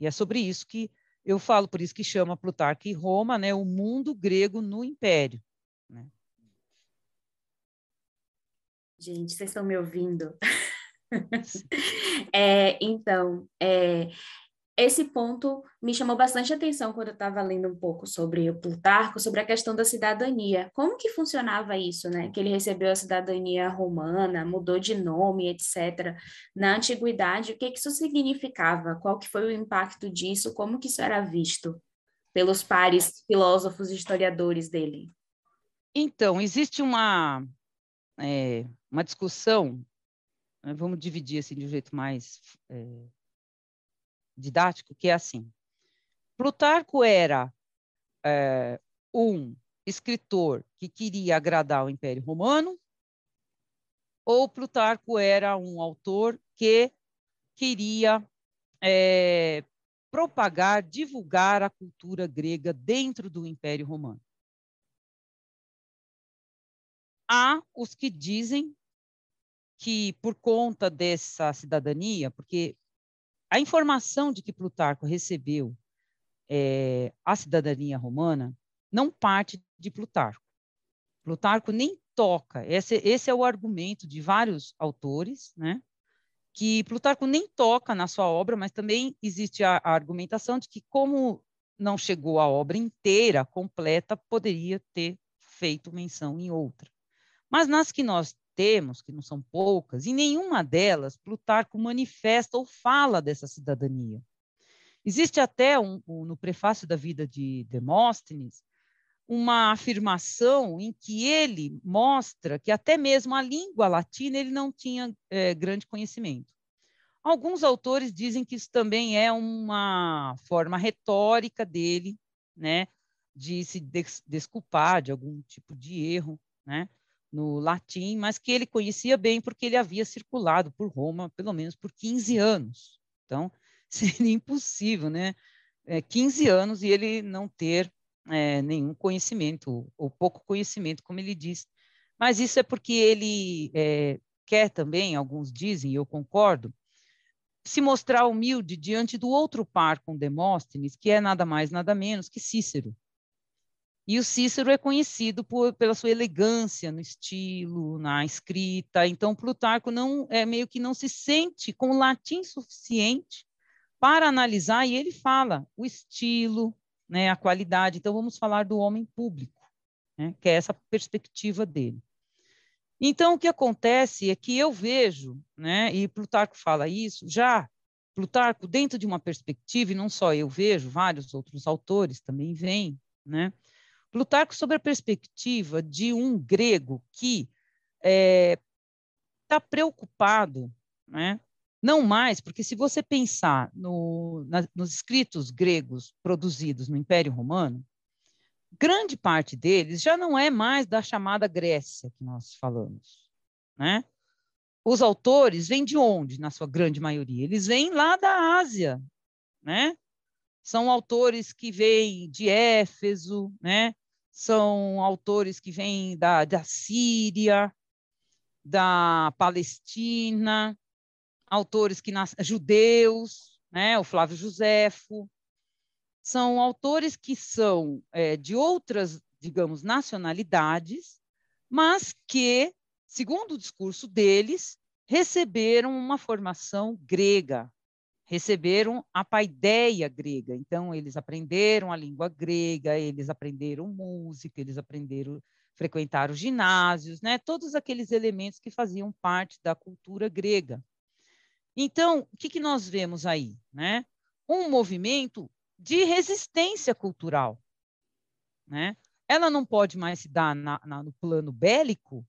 E é sobre isso que eu falo, por isso que chama Plutarco e Roma, né, o mundo grego no Império. Né? Gente, vocês estão me ouvindo? é, então, é, esse ponto me chamou bastante atenção quando eu estava lendo um pouco sobre o Plutarco, sobre a questão da cidadania. Como que funcionava isso, né? Que ele recebeu a cidadania romana, mudou de nome, etc. Na antiguidade, o que, que isso significava? Qual que foi o impacto disso? Como que isso era visto pelos pares filósofos e historiadores dele? Então, existe uma, é, uma discussão, né? vamos dividir assim de um jeito mais... É, didático, que é assim. Plutarco era é, um escritor que queria agradar o Império Romano, ou Plutarco era um autor que queria é, propagar, divulgar a cultura grega dentro do Império Romano. Há os que dizem que, por conta dessa cidadania, porque a informação de que Plutarco recebeu é, a cidadania romana não parte de Plutarco. Plutarco nem toca, esse, esse é o argumento de vários autores, né? que Plutarco nem toca na sua obra, mas também existe a, a argumentação de que, como não chegou a obra inteira, completa, poderia ter feito menção em outra. Mas nas que nós temos, que não são poucas, em nenhuma delas Plutarco manifesta ou fala dessa cidadania. Existe até um, um, no prefácio da vida de Demóstenes uma afirmação em que ele mostra que até mesmo a língua latina ele não tinha é, grande conhecimento. Alguns autores dizem que isso também é uma forma retórica dele, né, de se des desculpar de algum tipo de erro, né? No latim, mas que ele conhecia bem porque ele havia circulado por Roma pelo menos por 15 anos. Então, seria impossível, né? É, 15 anos e ele não ter é, nenhum conhecimento, ou pouco conhecimento, como ele diz. Mas isso é porque ele é, quer também, alguns dizem, e eu concordo, se mostrar humilde diante do outro par com Demóstenes, que é nada mais, nada menos que Cícero. E o Cícero é conhecido por, pela sua elegância no estilo, na escrita. Então, Plutarco não é meio que não se sente com latim suficiente para analisar, e ele fala o estilo, né, a qualidade. Então, vamos falar do homem público, né, que é essa perspectiva dele. Então, o que acontece é que eu vejo, né, e Plutarco fala isso, já Plutarco, dentro de uma perspectiva, e não só eu vejo, vários outros autores também veem, né, Plutarco sobre a perspectiva de um grego que está é, tá preocupado, né? não mais, porque se você pensar no, na, nos escritos gregos produzidos no Império Romano, grande parte deles já não é mais da chamada Grécia que nós falamos. Né? Os autores vêm de onde, na sua grande maioria? Eles vêm lá da Ásia, né? São autores que vêm de Éfeso, né? São autores que vêm da, da Síria, da Palestina, autores que nascem judeus, né, o Flávio Josefo, são autores que são é, de outras, digamos, nacionalidades, mas que, segundo o discurso deles, receberam uma formação grega, receberam a paideia grega. Então, eles aprenderam a língua grega, eles aprenderam música, eles aprenderam frequentar os ginásios, né? todos aqueles elementos que faziam parte da cultura grega. Então, o que, que nós vemos aí? Né? Um movimento de resistência cultural. Né? Ela não pode mais se dar na, na, no plano bélico,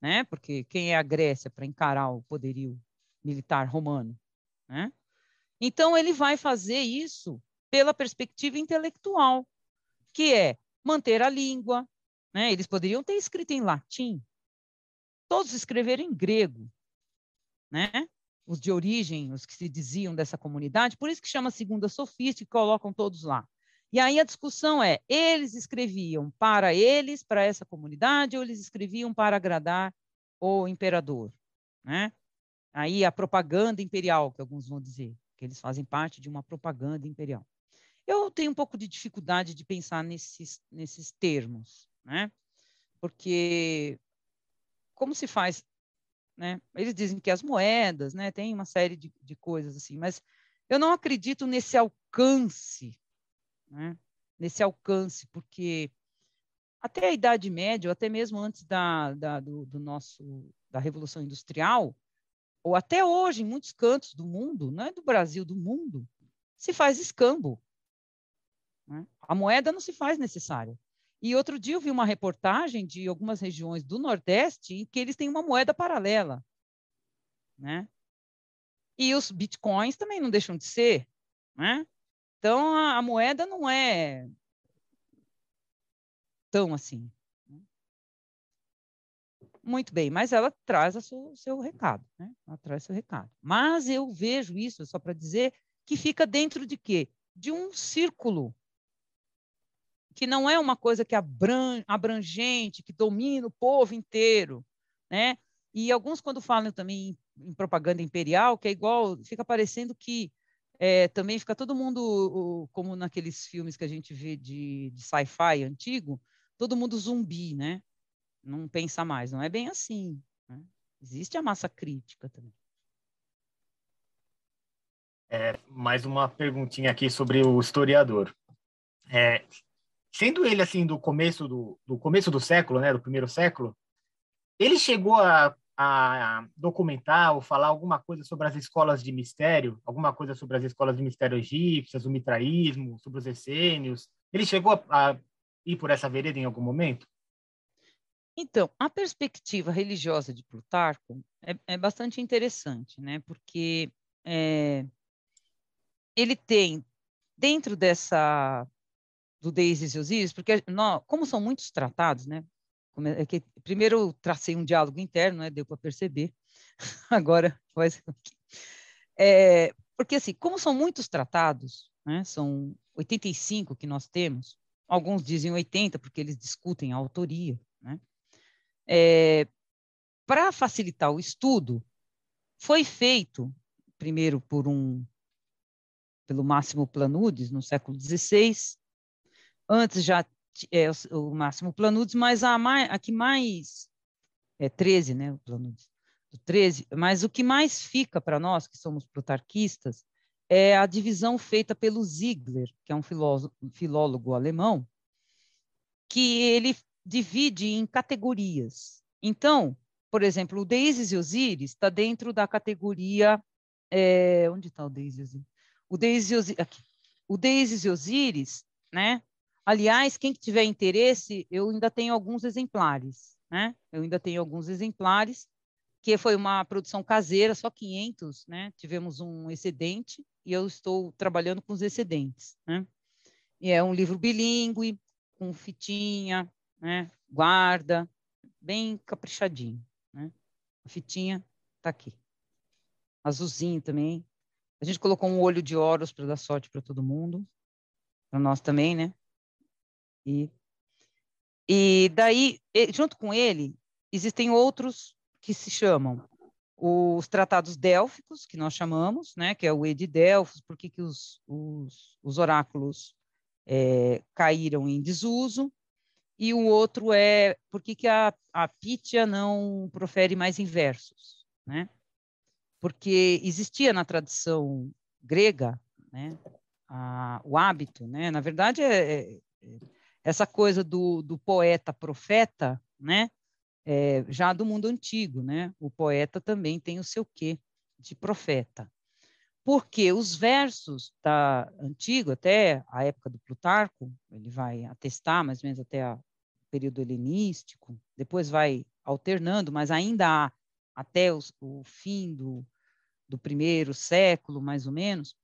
né? porque quem é a Grécia para encarar o poderio militar romano? Né? Então, ele vai fazer isso pela perspectiva intelectual, que é manter a língua. Né? Eles poderiam ter escrito em latim, todos escreveram em grego, né? os de origem, os que se diziam dessa comunidade, por isso que chama segunda sofista e colocam todos lá. E aí a discussão é: eles escreviam para eles, para essa comunidade, ou eles escreviam para agradar o imperador? né? Aí a propaganda imperial, que alguns vão dizer, que eles fazem parte de uma propaganda imperial. Eu tenho um pouco de dificuldade de pensar nesses, nesses termos, né? Porque como se faz, né? Eles dizem que as moedas, né? Tem uma série de, de coisas assim, mas eu não acredito nesse alcance, né? Nesse alcance, porque até a Idade Média, ou até mesmo antes da, da do, do, nosso da Revolução Industrial, ou até hoje, em muitos cantos do mundo, não é do Brasil, do mundo, se faz escambo. Né? A moeda não se faz necessária. E outro dia eu vi uma reportagem de algumas regiões do Nordeste em que eles têm uma moeda paralela. Né? E os bitcoins também não deixam de ser. Né? Então, a, a moeda não é tão assim. Muito bem, mas ela traz o seu, seu recado, né? Ela traz seu recado. Mas eu vejo isso, só para dizer, que fica dentro de quê? De um círculo que não é uma coisa que abran, abrangente, que domina o povo inteiro, né? E alguns quando falam também em, em propaganda imperial, que é igual, fica parecendo que é, também fica todo mundo, como naqueles filmes que a gente vê de, de sci-fi antigo, todo mundo zumbi, né? Não pensa mais. Não é bem assim. Né? Existe a massa crítica também. É, mais uma perguntinha aqui sobre o historiador. É, sendo ele assim do começo do, do começo do século, né, do primeiro século, ele chegou a, a documentar ou falar alguma coisa sobre as escolas de mistério, alguma coisa sobre as escolas de mistério egípcias, o mitraísmo, sobre os essênios. Ele chegou a, a ir por essa vereda em algum momento? Então, a perspectiva religiosa de Plutarco é, é bastante interessante, né? Porque é, ele tem dentro dessa do Deis e Osíris, porque nós, como são muitos tratados, né? É que, primeiro eu tracei um diálogo interno, né? Deu para perceber. Agora faz é, porque assim, como são muitos tratados, né? São 85 que nós temos. Alguns dizem 80 porque eles discutem a autoria, né? É, Para facilitar o estudo, foi feito, primeiro por um, pelo Máximo Planudes, no século XVI, antes já é, o, Máximo Planudes, mas a, mais, a que mais, é 13, né, o Planudes, do 13, mas o que mais fica para nós, que somos plutarquistas, é a divisão feita pelo Ziegler, que é um filólogo alemão, que ele divide em categorias. Então, por exemplo, o Deísis e Osíris está dentro da categoria. É, onde está o Deísis e? O Deísis e Osíris, aqui. O Deísis e Osíris, né? Aliás, quem tiver interesse, eu ainda tenho alguns exemplares, né? Eu ainda tenho alguns exemplares, que foi uma produção caseira, só 500, né? Tivemos um excedente e eu estou trabalhando com os excedentes, né? E é um livro bilíngue, com fitinha, né? guarda, bem caprichadinho. Né? A fitinha está aqui. Azulzinho também. A gente colocou um olho de oros para dar sorte para todo mundo, para nós também, né? E, e daí, junto com ele, existem outros que se chamam os tratados délficos, que nós chamamos, né, que é o E de Delfos, porque que os, os, os oráculos é, caíram em desuso, e o outro é por que, que a, a Pítia não profere mais em versos, né? Porque existia na tradição grega, né, a, o hábito, né? Na verdade, é, é, essa coisa do, do poeta profeta, né? É, já do mundo antigo, né? O poeta também tem o seu quê de profeta. Porque os versos da antigo até a época do Plutarco, ele vai atestar mais ou menos até a período helenístico, depois vai alternando, mas ainda há, até os, o fim do, do primeiro século, mais ou menos,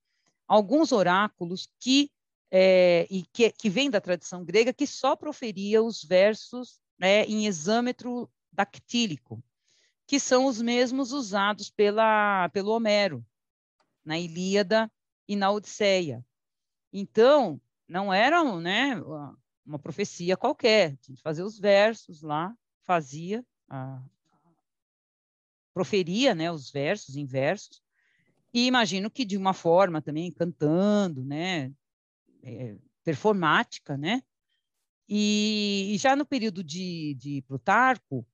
alguns oráculos que, é, e que, que vêm da tradição grega, que só proferia os versos né, em exâmetro dactílico, que são os mesmos usados pela, pelo Homero, na Ilíada e na Odisseia. Então, não eram né, uma profecia qualquer, tinha que fazer os versos lá, fazia a, proferia, né, os versos em versos, e imagino que de uma forma também cantando, né, é, performática, né, e, e, já no período de, de Plutarco,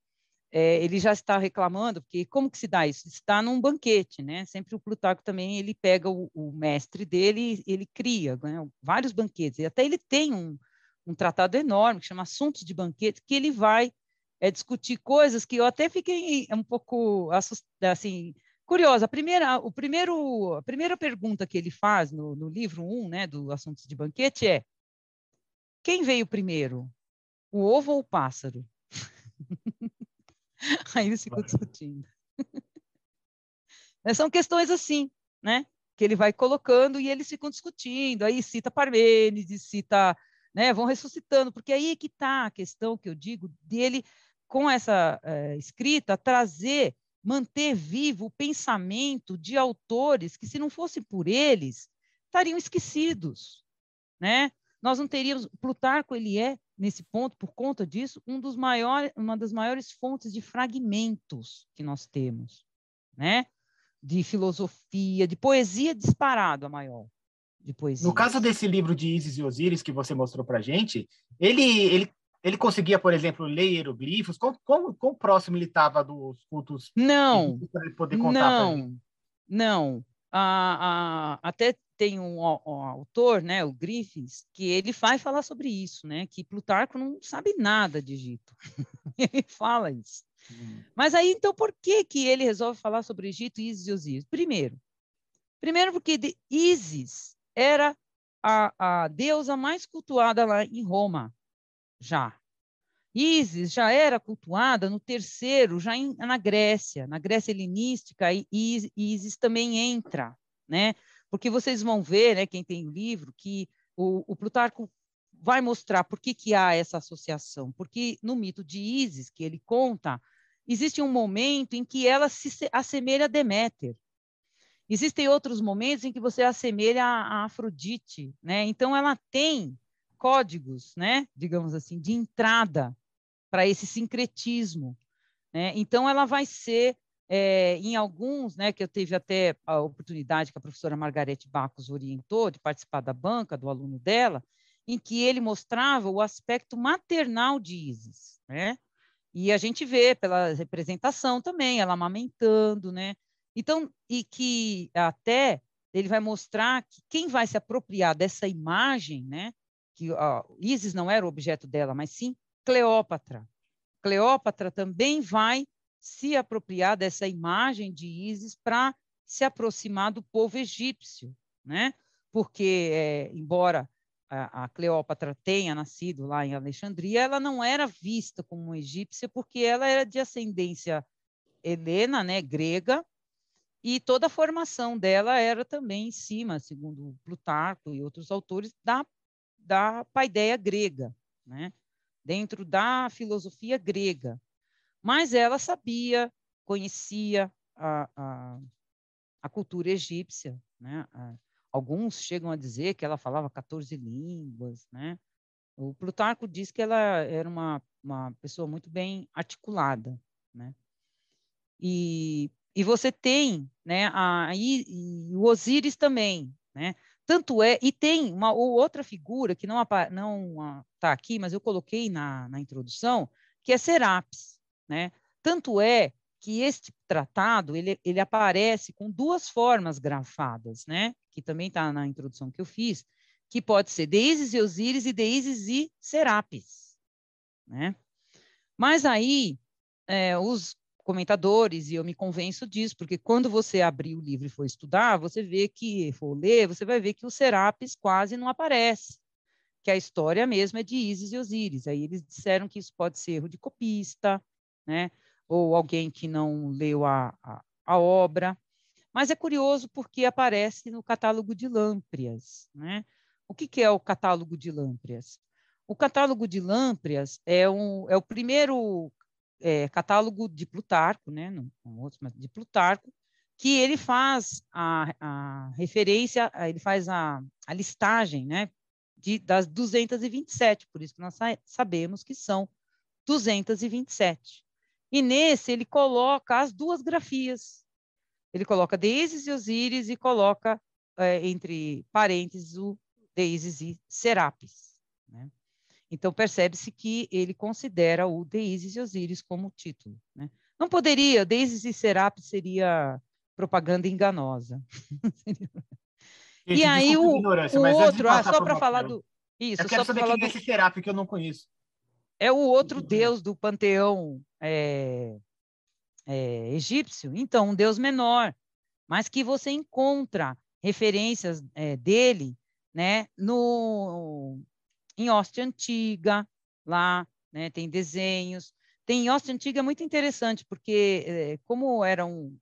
é, ele já está reclamando, porque como que se dá isso? Está num banquete, né? Sempre o Plutarco também, ele pega o, o mestre dele, ele cria né? vários banquetes, e até ele tem um, um tratado enorme que chama Assuntos de Banquete, que ele vai é, discutir coisas que eu até fiquei um pouco assim, curiosa. A primeira, o primeiro, a primeira pergunta que ele faz no, no livro 1, um, né, do Assuntos de Banquete é quem veio primeiro, o ovo ou o pássaro? Aí eles ficam discutindo. São questões assim, né? Que ele vai colocando e eles ficam discutindo. Aí cita Parmênides, cita, né? Vão ressuscitando, porque aí é que está a questão que eu digo dele com essa é, escrita trazer, manter vivo o pensamento de autores que, se não fosse por eles, estariam esquecidos, né? Nós não teríamos Plutarco ele é nesse ponto, por conta disso, um dos maiores, uma das maiores fontes de fragmentos que nós temos, né? De filosofia, de poesia disparado a maior. De poesia. No caso desse livro de Isis e Osíris que você mostrou para gente, ele, ele, ele conseguia, por exemplo, ler hieroglifos? Quão, quão, quão próximo ele estava dos cultos? Não, poder contar não, não. Ah, ah, até tem um, um, um, autor, né, o Griffiths, que ele vai falar sobre isso, né, que Plutarco não sabe nada de Egito. ele fala isso. Hum. Mas aí, então, por que que ele resolve falar sobre Egito, Isis e Osíris? Primeiro, primeiro porque Isis era a, a deusa mais cultuada lá em Roma, já. Isis já era cultuada no terceiro, já em, na Grécia, na Grécia helenística, Isis também entra, né? porque vocês vão ver, né, quem tem o livro, que o, o Plutarco vai mostrar por que, que há essa associação. Porque no mito de Ísis, que ele conta, existe um momento em que ela se assemelha a Deméter. Existem outros momentos em que você assemelha a, Afrodite, né? Então ela tem códigos, né, digamos assim, de entrada para esse sincretismo, né? Então ela vai ser é, em alguns, né, que eu tive até a oportunidade que a professora Margarete Bacos orientou de participar da banca do aluno dela, em que ele mostrava o aspecto maternal de Isis, né? E a gente vê pela representação também, ela amamentando, né? Então, e que até ele vai mostrar que quem vai se apropriar dessa imagem, né? Que ó, Isis não era o objeto dela, mas sim Cleópatra. Cleópatra também vai se apropriar dessa imagem de Ísis para se aproximar do povo egípcio, né? Porque, é, embora a, a, Cleópatra tenha nascido lá em Alexandria, ela não era vista como egípcia porque ela era de ascendência helena, né, grega, e toda a formação dela era também em cima, segundo Plutarco e outros autores, da, da paideia grega, né? dentro da filosofia grega. Mas ela sabia, conhecia a, a, a cultura egípcia, né? Alguns chegam a dizer que ela falava 14 línguas, né? O Plutarco diz que ela era uma, uma pessoa muito bem articulada, né? E, e você tem, né, a, e, e o Osíris também, né? Tanto é, e tem uma outra figura que não está não, tá aqui, mas eu coloquei na, na introdução, que é Serapis. Né? Tanto é que este tratado ele, ele aparece com duas formas grafadas, né? que também está na introdução que eu fiz, que pode ser Deises e Osíris e Deises e Serapis. Né? Mas aí, é, os comentadores, e eu me convenço disso, porque quando você abrir o livro e for estudar, você vê que, for ler, você vai ver que o Serapis quase não aparece, que a história mesmo é de Ísis e Osíris. Aí eles disseram que isso pode ser erro de copista, né? ou alguém que não leu a, a, a obra. Mas é curioso porque aparece no catálogo de Lâmprias. Né? O que, que é o catálogo de Lâmprias? O catálogo de Lâmprias é, um, é o primeiro é, catálogo de Plutarco, né? não, não outros, mas de Plutarco, que ele faz a, a referência, ele faz a, a listagem né? de, das 227, por isso que nós sabemos que são 227 E nesse ele coloca as duas grafias. Ele coloca Deises e Osíris e coloca é, entre parênteses o Deises e Serapis. Né? Então percebe-se que ele considera o Deises e Osíris como título. Né? Não poderia, Deises e Serapis seria propaganda enganosa. e aí o, o outro, ah, só para falar do isso, eu quero só saber falar quem é do, esse Serapis que eu não conheço. é o outro deus do panteão é, é, egípcio, então um deus menor, mas que você encontra referências é, dele, né, no em Hóstia Antiga, lá, né, tem desenhos. Tem em Antiga é muito interessante, porque é, como era um,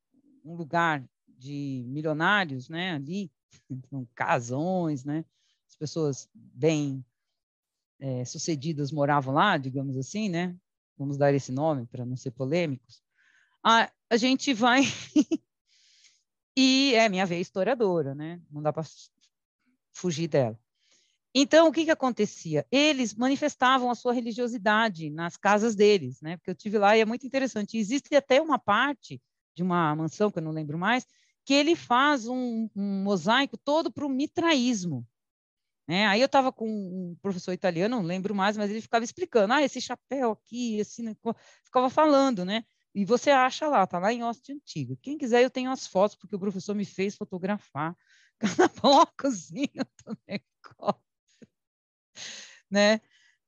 um lugar de milionários, né, ali, com casões, né, as pessoas bem é, sucedidas moravam lá, digamos assim, né, vamos dar esse nome para não ser polêmicos, a, a gente vai e é minha veia historiadora, né, não dá para fugir dela. Então, o que, que acontecia? Eles manifestavam a sua religiosidade nas casas deles, né? Porque eu tive lá e é muito interessante. Existe até uma parte de uma mansão, que eu não lembro mais, que ele faz um, um mosaico todo para o mitraísmo. Né? Aí eu estava com um professor italiano, não lembro mais, mas ele ficava explicando, ah, esse chapéu aqui, esse... ficava falando, né? E você acha lá, tá lá em Hóstia Antiga. Quem quiser, eu tenho as fotos, porque o professor me fez fotografar cada blocozinho também né?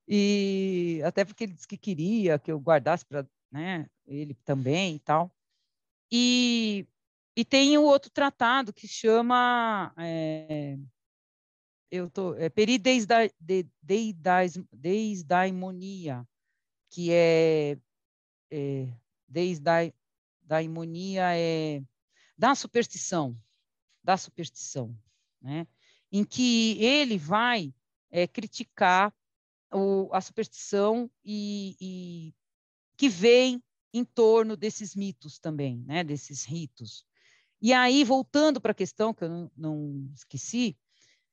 E até porque ele disse que queria que eu guardasse para né, ele também e tal. E, e tem o outro tratado que chama é, eu tô é, Perideisdaimonia, que é, é Deisdaimonia é da superstição, da superstição, né? Em que ele vai é, criticar o, a superstição e, e que vem em torno desses mitos também, né, desses ritos. E aí, voltando para a questão que eu não, não esqueci,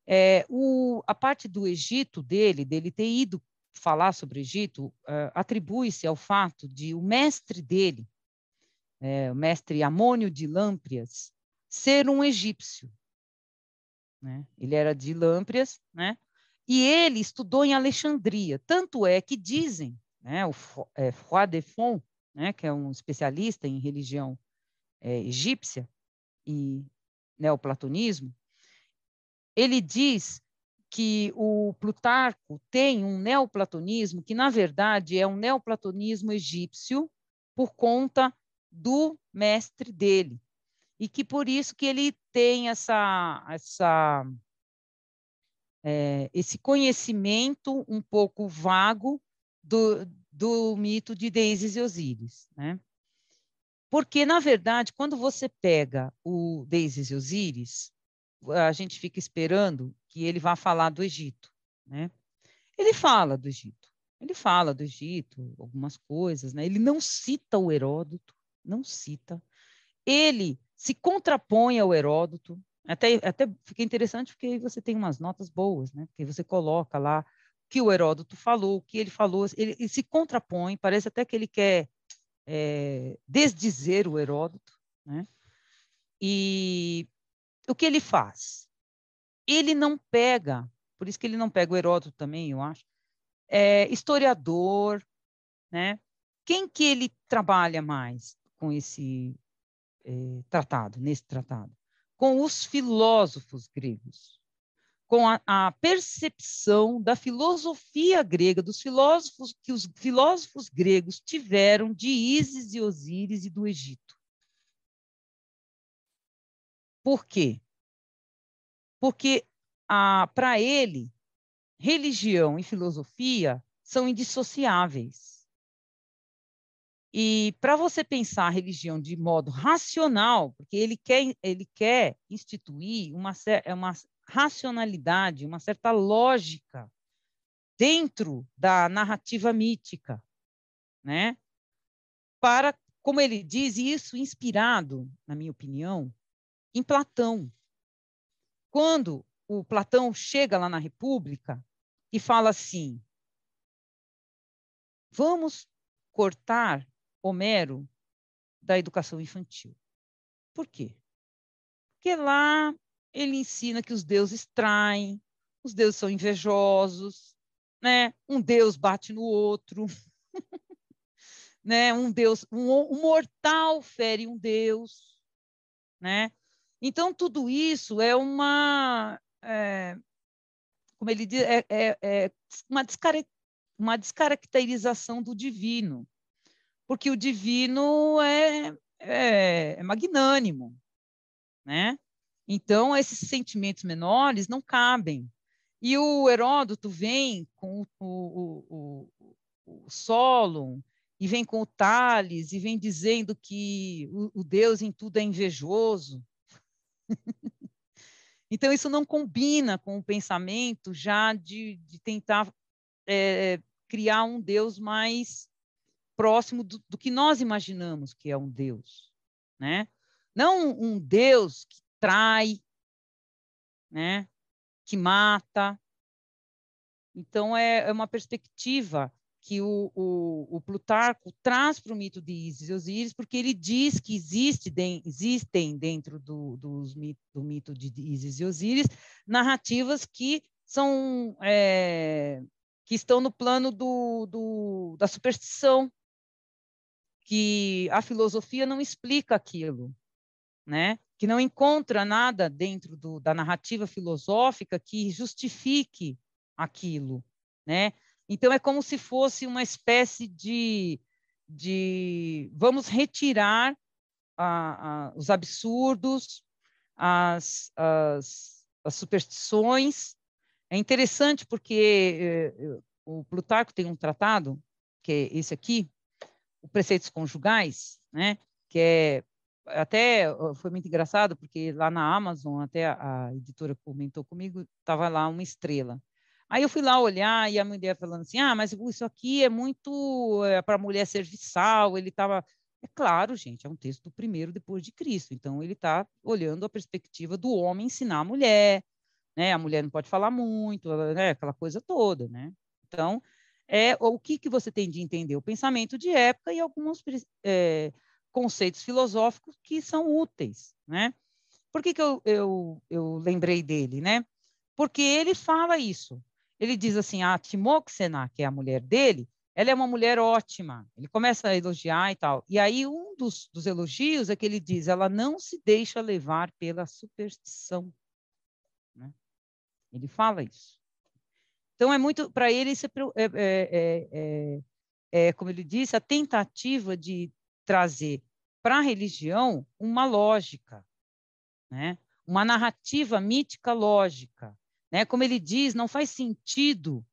é, o, a parte do Egito dele, dele ter ido falar sobre o Egito, uh, atribui-se ao fato de o mestre dele, é, o mestre Amônio de Lâmprias, ser um egípcio. Né? Ele era de Lâmprias, né? E ele estudou em Alexandria. Tanto é que dizem, né, o é, de Fon, né, que é um especialista em religião é, egípcia e neoplatonismo, ele diz que o Plutarco tem um neoplatonismo que, na verdade, é um neoplatonismo egípcio por conta do mestre dele. E que por isso que ele tem essa, essa é, esse conhecimento um pouco vago do, do mito de Deises e Osíris, né? Porque, na verdade, quando você pega o Deises e Osíris, a gente fica esperando que ele vá falar do Egito, né? Ele fala do Egito, ele fala do Egito, algumas coisas, né? Ele não cita o Heródoto, não cita. Ele se contrapõe ao Heródoto, até, até fica interessante porque aí você tem umas notas boas, né? Porque você coloca lá o que o Heródoto falou, o que ele falou, ele, ele se contrapõe, parece até que ele quer é, desdizer o Heródoto, né? E o que ele faz? Ele não pega, por isso que ele não pega o Heródoto também, eu acho, é, historiador, né? Quem que ele trabalha mais com esse é, tratado, nesse tratado? Com os filósofos gregos, com a, a, percepção da filosofia grega, dos filósofos que os filósofos gregos tiveram de Ísis e Osíris e do Egito. Por quê? Porque para ele, religião e filosofia são indissociáveis. E para você pensar a religião de modo racional, porque ele quer, ele quer instituir uma, é uma racionalidade, uma certa lógica dentro da narrativa mítica, né? Para, como ele diz, isso inspirado, na minha opinião, em Platão. Quando o Platão chega lá na República e fala assim: vamos cortar Homero da educação infantil. Por quê? Porque lá ele ensina que os deuses traem, os deuses são invejosos, né? Um deus bate no outro, né? Um deus, um, um mortal fere um deus, né? Então tudo isso é uma, é, como ele diz, é, é, é uma, uma descaracterização do divino, porque o divino é, é, é magnânimo, né? Então, esses sentimentos menores não cabem. E o Heródoto vem com o, o, o, o Solon, e vem com o Tales, e vem dizendo que o, o Deus em tudo é invejoso. então, isso não combina com o pensamento já de, de tentar é, criar um Deus mais próximo do, do, que nós imaginamos que é um Deus, né? Não um Deus que trai, né? Que mata. Então é, é uma perspectiva que o, o, o Plutarco traz para o mito de Isis e Osíris, porque ele diz que existe de, existem dentro do, dos, do mito de Isis e Osíris narrativas que são é, que estão no plano do, do, da superstição, que a filosofia não explica aquilo, né? que não encontra nada dentro do, da narrativa filosófica que justifique aquilo. Né? Então, é como se fosse uma espécie de. de vamos retirar a, a, os absurdos, as, as, as superstições é interessante porque eh, o Plutarco tem um tratado, que é esse aqui, Preceitos Conjugais, né? que é até foi muito engraçado porque lá na Amazon até a, a editora comentou comigo estava lá uma estrela aí eu fui lá olhar e a mulher falando assim ah mas isso aqui é muito é, para mulher serviçal ele estava é claro gente é um texto do primeiro depois de Cristo então ele está olhando a perspectiva do homem ensinar a mulher né? A mulher não pode falar muito, né? Aquela coisa toda, né? Então, é o que que você tem de entender o pensamento de época e alguns é, conceitos filosóficos que são úteis, né? Por que, que eu, eu, eu lembrei dele, né? Porque ele fala isso. Ele diz assim, a Timoxena, que é a mulher dele, ela é uma mulher ótima. Ele começa a elogiar e tal. E aí um dos, dos elogios é que ele diz, ela não se deixa levar pela superstição. Ele fala isso. Então, é muito, para ele, isso é, é, é, é, como ele disse, a tentativa de trazer para a religião uma lógica, né? uma narrativa mítica lógica. Né? Como ele diz, não faz sentido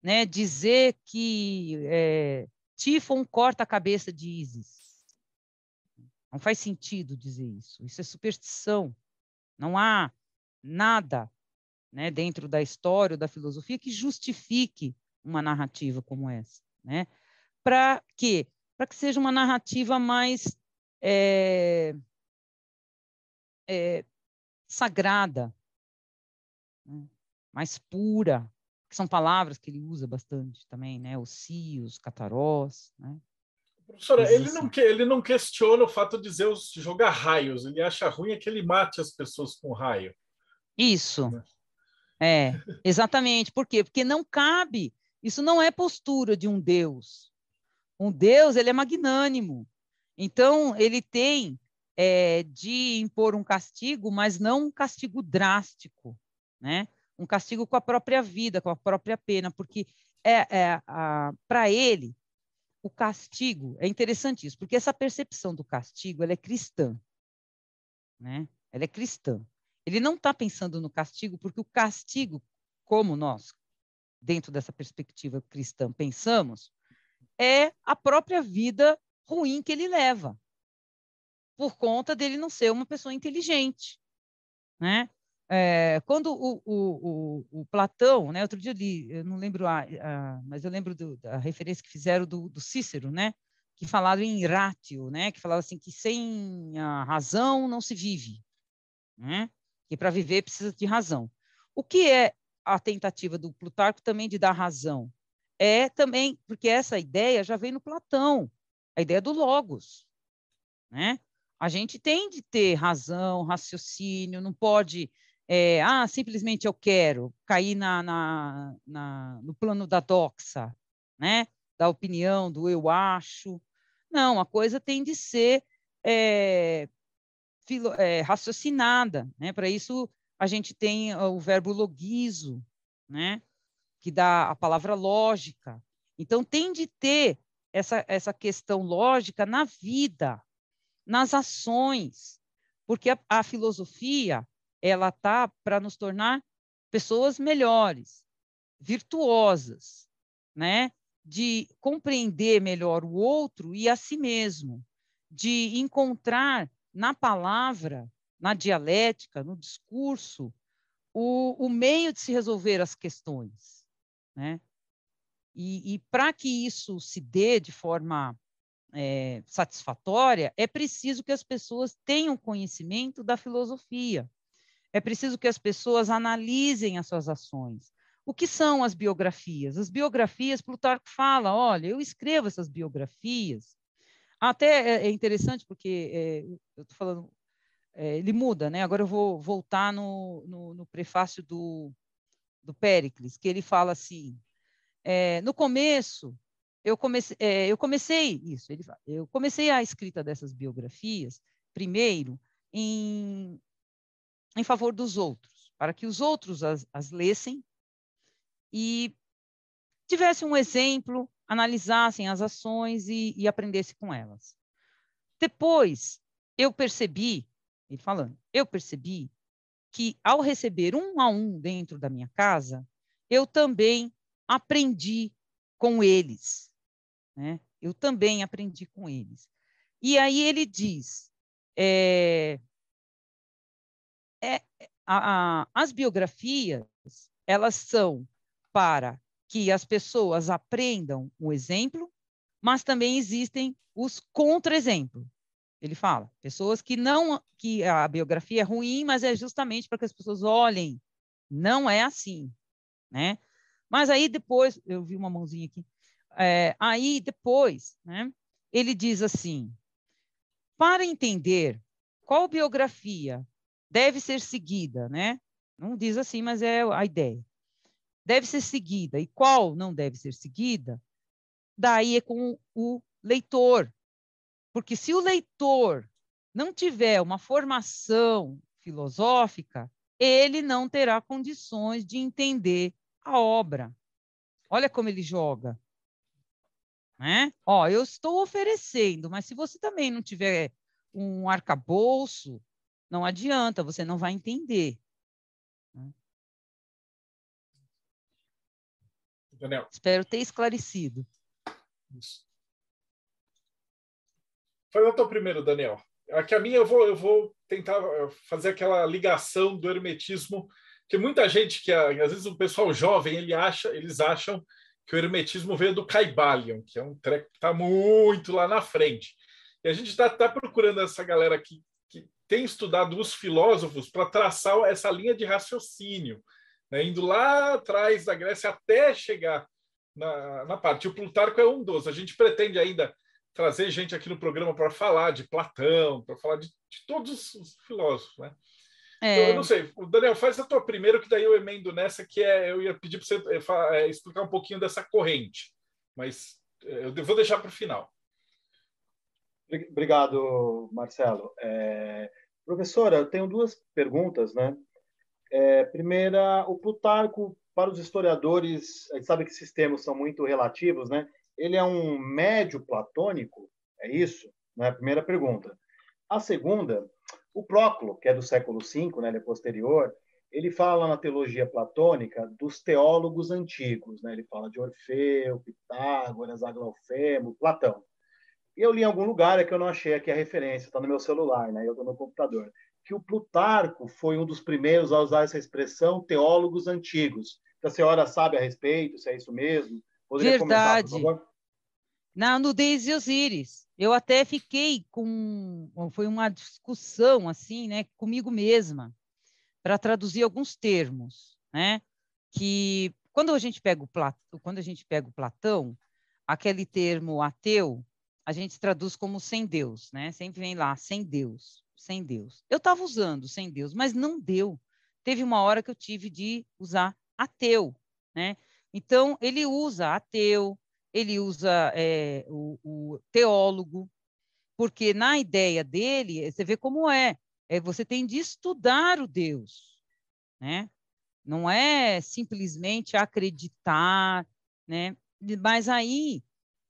né, dizer que é, Tifon corta a cabeça de Isis. Não faz sentido dizer isso. Isso é superstição. Não há nada né, dentro da história ou da filosofia que justifique uma narrativa como essa, né? Para quê? Para que seja uma narrativa mais é, é, sagrada, né? mais pura, que são palavras que ele usa bastante também, né? Ocios, catarós, né? Professora, ele não, ele não questiona o fato de Zeus jogar raios, ele acha ruim é que ele mate as pessoas com raio. Isso, né? É, exatamente. Por quê? Porque não cabe. Isso não é postura de um Deus. Um Deus, ele é magnânimo. Então, ele tem é, de impor um castigo, mas não um castigo drástico, né? Um castigo com a própria vida, com a própria pena, porque é, é para ele o castigo é interessante isso, porque essa percepção do castigo ela é cristã, né? Ela é cristã. Ele não está pensando no castigo, porque o castigo, como nós, dentro dessa perspectiva cristã, pensamos, é a própria vida ruim que ele leva, por conta dele não ser uma pessoa inteligente. Né? É, quando o, o, o, o, Platão, né, outro dia eu li, eu não lembro, a, a, mas eu lembro do, da referência que fizeram do, do Cícero, né, que falaram em ratio, né, que falava assim que sem a razão não se vive. Né? Que para viver precisa de razão. O que é a tentativa do Plutarco também de dar razão? É também, porque essa ideia já vem no Platão. a ideia do logos, né? A gente tem de ter razão, raciocínio, não pode, é, ah, simplesmente eu quero cair na, na, na, no plano da doxa, né? Da opinião, do eu acho. Não, a coisa tem de ser é, filo, é, raciocinada, né? Para isso a gente tem o verbo logizo, né? Que dá a palavra lógica. Então tem de ter essa, essa questão lógica na vida, nas ações, porque a, a filosofia ela tá para nos tornar pessoas melhores, virtuosas, né? De compreender melhor o outro e a si mesmo, de encontrar na palavra, na dialética, no discurso, o, o meio de se resolver as questões, né? E, e para que isso se dê de forma é, satisfatória, é preciso que as pessoas tenham conhecimento da filosofia. É preciso que as pessoas analisem as suas ações. O que são as biografias? As biografias, Plutarco fala, olha, eu escrevo essas biografias. Até é, é interessante porque é, eu estou falando, é, ele muda, né? Agora eu vou voltar no, no, no prefácio do, do Péricles, que ele fala assim, é, no começo, eu comecei, é, eu comecei isso, ele, eu comecei a escrita dessas biografias, primeiro, em, em favor dos outros, para que os outros as, as lessem e tivessem um exemplo, analisassem as ações e, e aprendessem com elas. Depois, eu percebi, ele falando, eu percebi que ao receber um a um dentro da minha casa, eu também aprendi com eles. Né? Eu também aprendi com eles. E aí ele diz: é, é, a, a, as biografias elas são para que as pessoas aprendam o exemplo, mas também existem os contra-exemplos. Ele fala, pessoas que não, que a biografia é ruim, mas é justamente para que as pessoas olhem, não é assim, né? Mas aí depois, eu vi uma mãozinha aqui, é, aí depois, né, ele diz assim, para entender qual biografia deve ser seguida, né? Não diz assim, mas é a ideia. Deve ser seguida e qual não deve ser seguida, daí é com o leitor. Porque se o leitor não tiver uma formação filosófica, ele não terá condições de entender a obra. Olha como ele joga. Né? Ó, eu estou oferecendo, mas se você também não tiver um arcabouço, não adianta, você não vai entender. Daniel. Espero ter esclarecido. Isso. Faz o teu primeiro, Daniel. Aqui a minha eu vou, eu vou tentar eh, fazer aquela ligação do hermetismo que muita gente que às vezes o pessoal jovem ele acha, eles acham que o hermetismo veio do Caibalion, que é um treco que está muito lá na frente. E a gente está tá procurando essa galera que, que tem estudado os filósofos para traçar essa linha de raciocínio, né? indo lá atrás da Grécia até chegar na, na parte. O Plutarco é um dos. A gente pretende ainda trazer gente aqui no programa para falar de Platão, para falar de, de, todos os filósofos. Né? É. Eu não sei, Daniel, faz a tua primeiro, que daí eu emendo nessa, que é, eu ia pedir para você é, é, explicar um pouquinho dessa corrente, mas é, eu vou deixar para o final. Obrigado, Marcelo. É, professora, eu tenho duas perguntas, né? É, primeira, o Plutarco, para os historiadores, a gente sabe que esses termos são muito relativos, né? Ele é um médio platônico? É isso? Né? A primeira pergunta. A segunda, o Próclo, que é do século V, né, ele é posterior, ele fala na teologia platônica dos teólogos antigos. Né? Ele fala de Orfeu, Pitágoras, Aglaufemo, Platão. E eu li em algum lugar, é que eu não achei aqui a referência, está no meu celular, né? eu estou no computador, que o Plutarco foi um dos primeiros a usar essa expressão teólogos antigos. a senhora sabe a respeito, se é isso mesmo? Poderia Verdade. Comentar, por favor? Na nudez de Osíris. Eu até fiquei com. Foi uma discussão, assim, né, comigo mesma, para traduzir alguns termos, né? Que quando a gente pega o Platão, quando a gente pega o Platão, aquele termo ateu, a gente traduz como sem Deus, né? Sempre vem lá, sem Deus, sem Deus. Eu estava usando sem Deus, mas não deu. Teve uma hora que eu tive de usar ateu, né? Então, ele usa ateu, ele usa é, o, o, teólogo, porque na ideia dele, você vê como é, é, você tem de estudar o Deus, né? Não é simplesmente acreditar, né? Mas aí,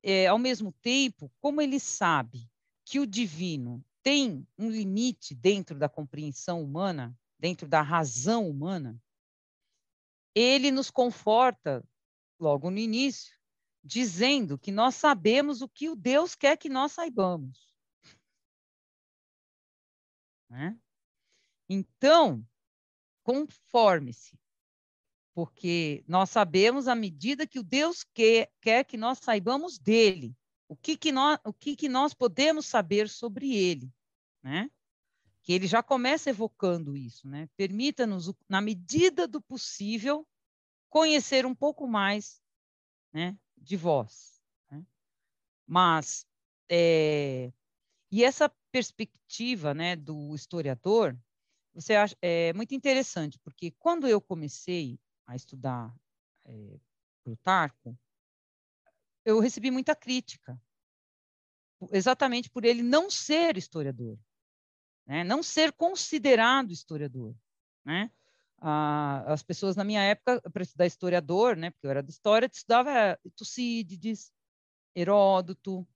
é, ao mesmo tempo, como ele sabe que o divino tem um limite dentro da compreensão humana, dentro da razão humana, ele nos conforta logo no início, dizendo que nós sabemos o que o Deus quer que nós saibamos. Né? Então, conforme-se, porque nós sabemos à medida que o Deus quer, quer que nós saibamos dele, o que, que, nós, o que, que nós podemos saber sobre ele, né? Que ele já começa evocando isso, né? Permita-nos, na medida do possível, conhecer um pouco mais né, de vós. Né? Mas, é, e essa perspectiva né, do historiador, você acha, é muito interessante, porque quando eu comecei a estudar é, Plutarco, eu recebi muita crítica, exatamente por ele não ser historiador, né? não ser considerado historiador. Né? ah, as pessoas na minha época, para estudar historiador, né, porque eu era de história, estudava Tucídides, Heródoto,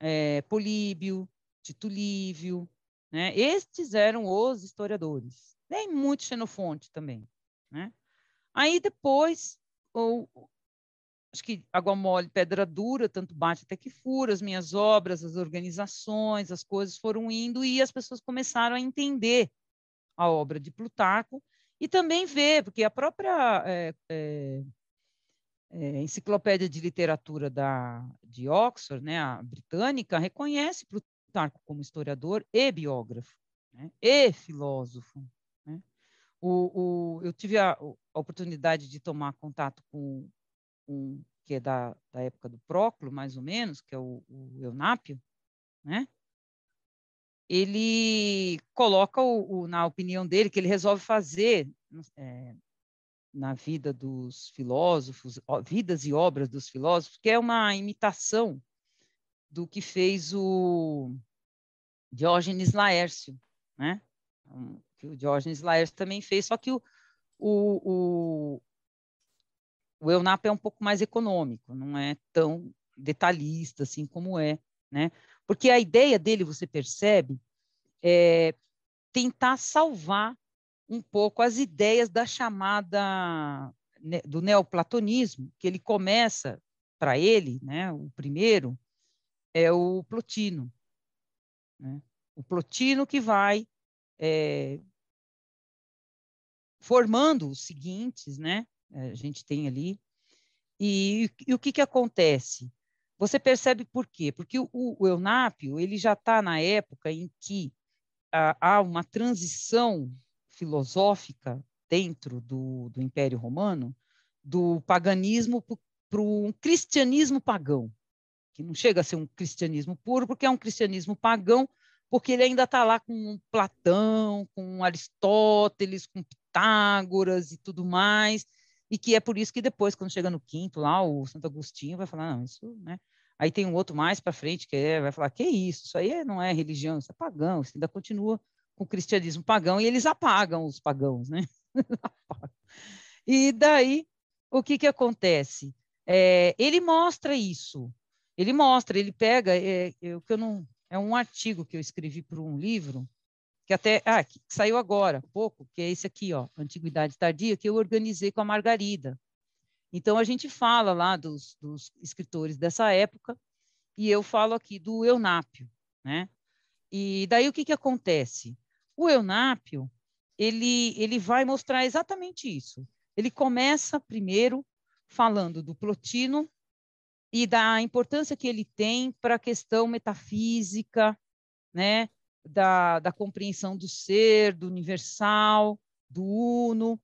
é, Políbio, Tito Lívio, né? Estes eram os historiadores. Tem muito Xenofonte também, né? Aí depois, ou, acho que água mole, pedra dura, tanto bate até que fura, as minhas obras, as organizações, as coisas foram indo e as pessoas começaram a entender a obra de Plutarco e também ver, porque a própria é, é, é, Enciclopédia de Literatura da, de Oxford, né, a britânica, reconhece Plutarco como historiador e biógrafo, né, e filósofo. Né. O, o, eu tive a, a, oportunidade de tomar contato com um que é da, da época do Próclo, mais ou menos, que é o, o Eunápio, né? ele coloca, o, o, na opinião dele, que ele resolve fazer é, na vida dos filósofos, vidas e obras dos filósofos, que é uma imitação do que fez o Diógenes Laércio, né? Que o Diógenes Laércio também fez, só que o, o, o Eunap é um pouco mais econômico, não é tão detalhista assim como é, né? Porque a ideia dele, você percebe, é tentar salvar um pouco as ideias da chamada né, do neoplatonismo, que ele começa para ele, né, o primeiro é o Plotino, né? o Plotino que vai é, formando os seguintes, né? A gente tem ali e, e o que que acontece? Você percebe por quê? Porque o, o Eunápio ele já está na época em que ah, há uma transição filosófica dentro do, do Império Romano do paganismo para um cristianismo pagão, que não chega a ser um cristianismo puro, porque é um cristianismo pagão, porque ele ainda está lá com Platão, com Aristóteles, com Pitágoras e tudo mais, e que é por isso que depois, quando chega no quinto lá, o Santo Agostinho vai falar, não, isso, né? Aí tem um outro mais para frente que é, vai falar, que isso, isso aí não é religião, isso é pagão, isso ainda continua com o cristianismo pagão, e eles apagam os pagãos, né? e daí, o que que acontece? É, ele mostra isso, ele mostra, ele pega, é, eu, que eu não, é um artigo que eu escrevi para um livro, que até ah, que saiu agora, pouco, que é esse aqui, ó, Antiguidade Tardia, que eu organizei com a Margarida. Então, a gente fala lá dos, dos escritores dessa época, e eu falo aqui do Eunápio, né? E daí o que, que acontece? O Eunápio, ele, ele vai mostrar exatamente isso. Ele começa primeiro falando do Plotino e da importância que ele tem para a questão metafísica, né? Da, da compreensão do ser, do universal, do uno,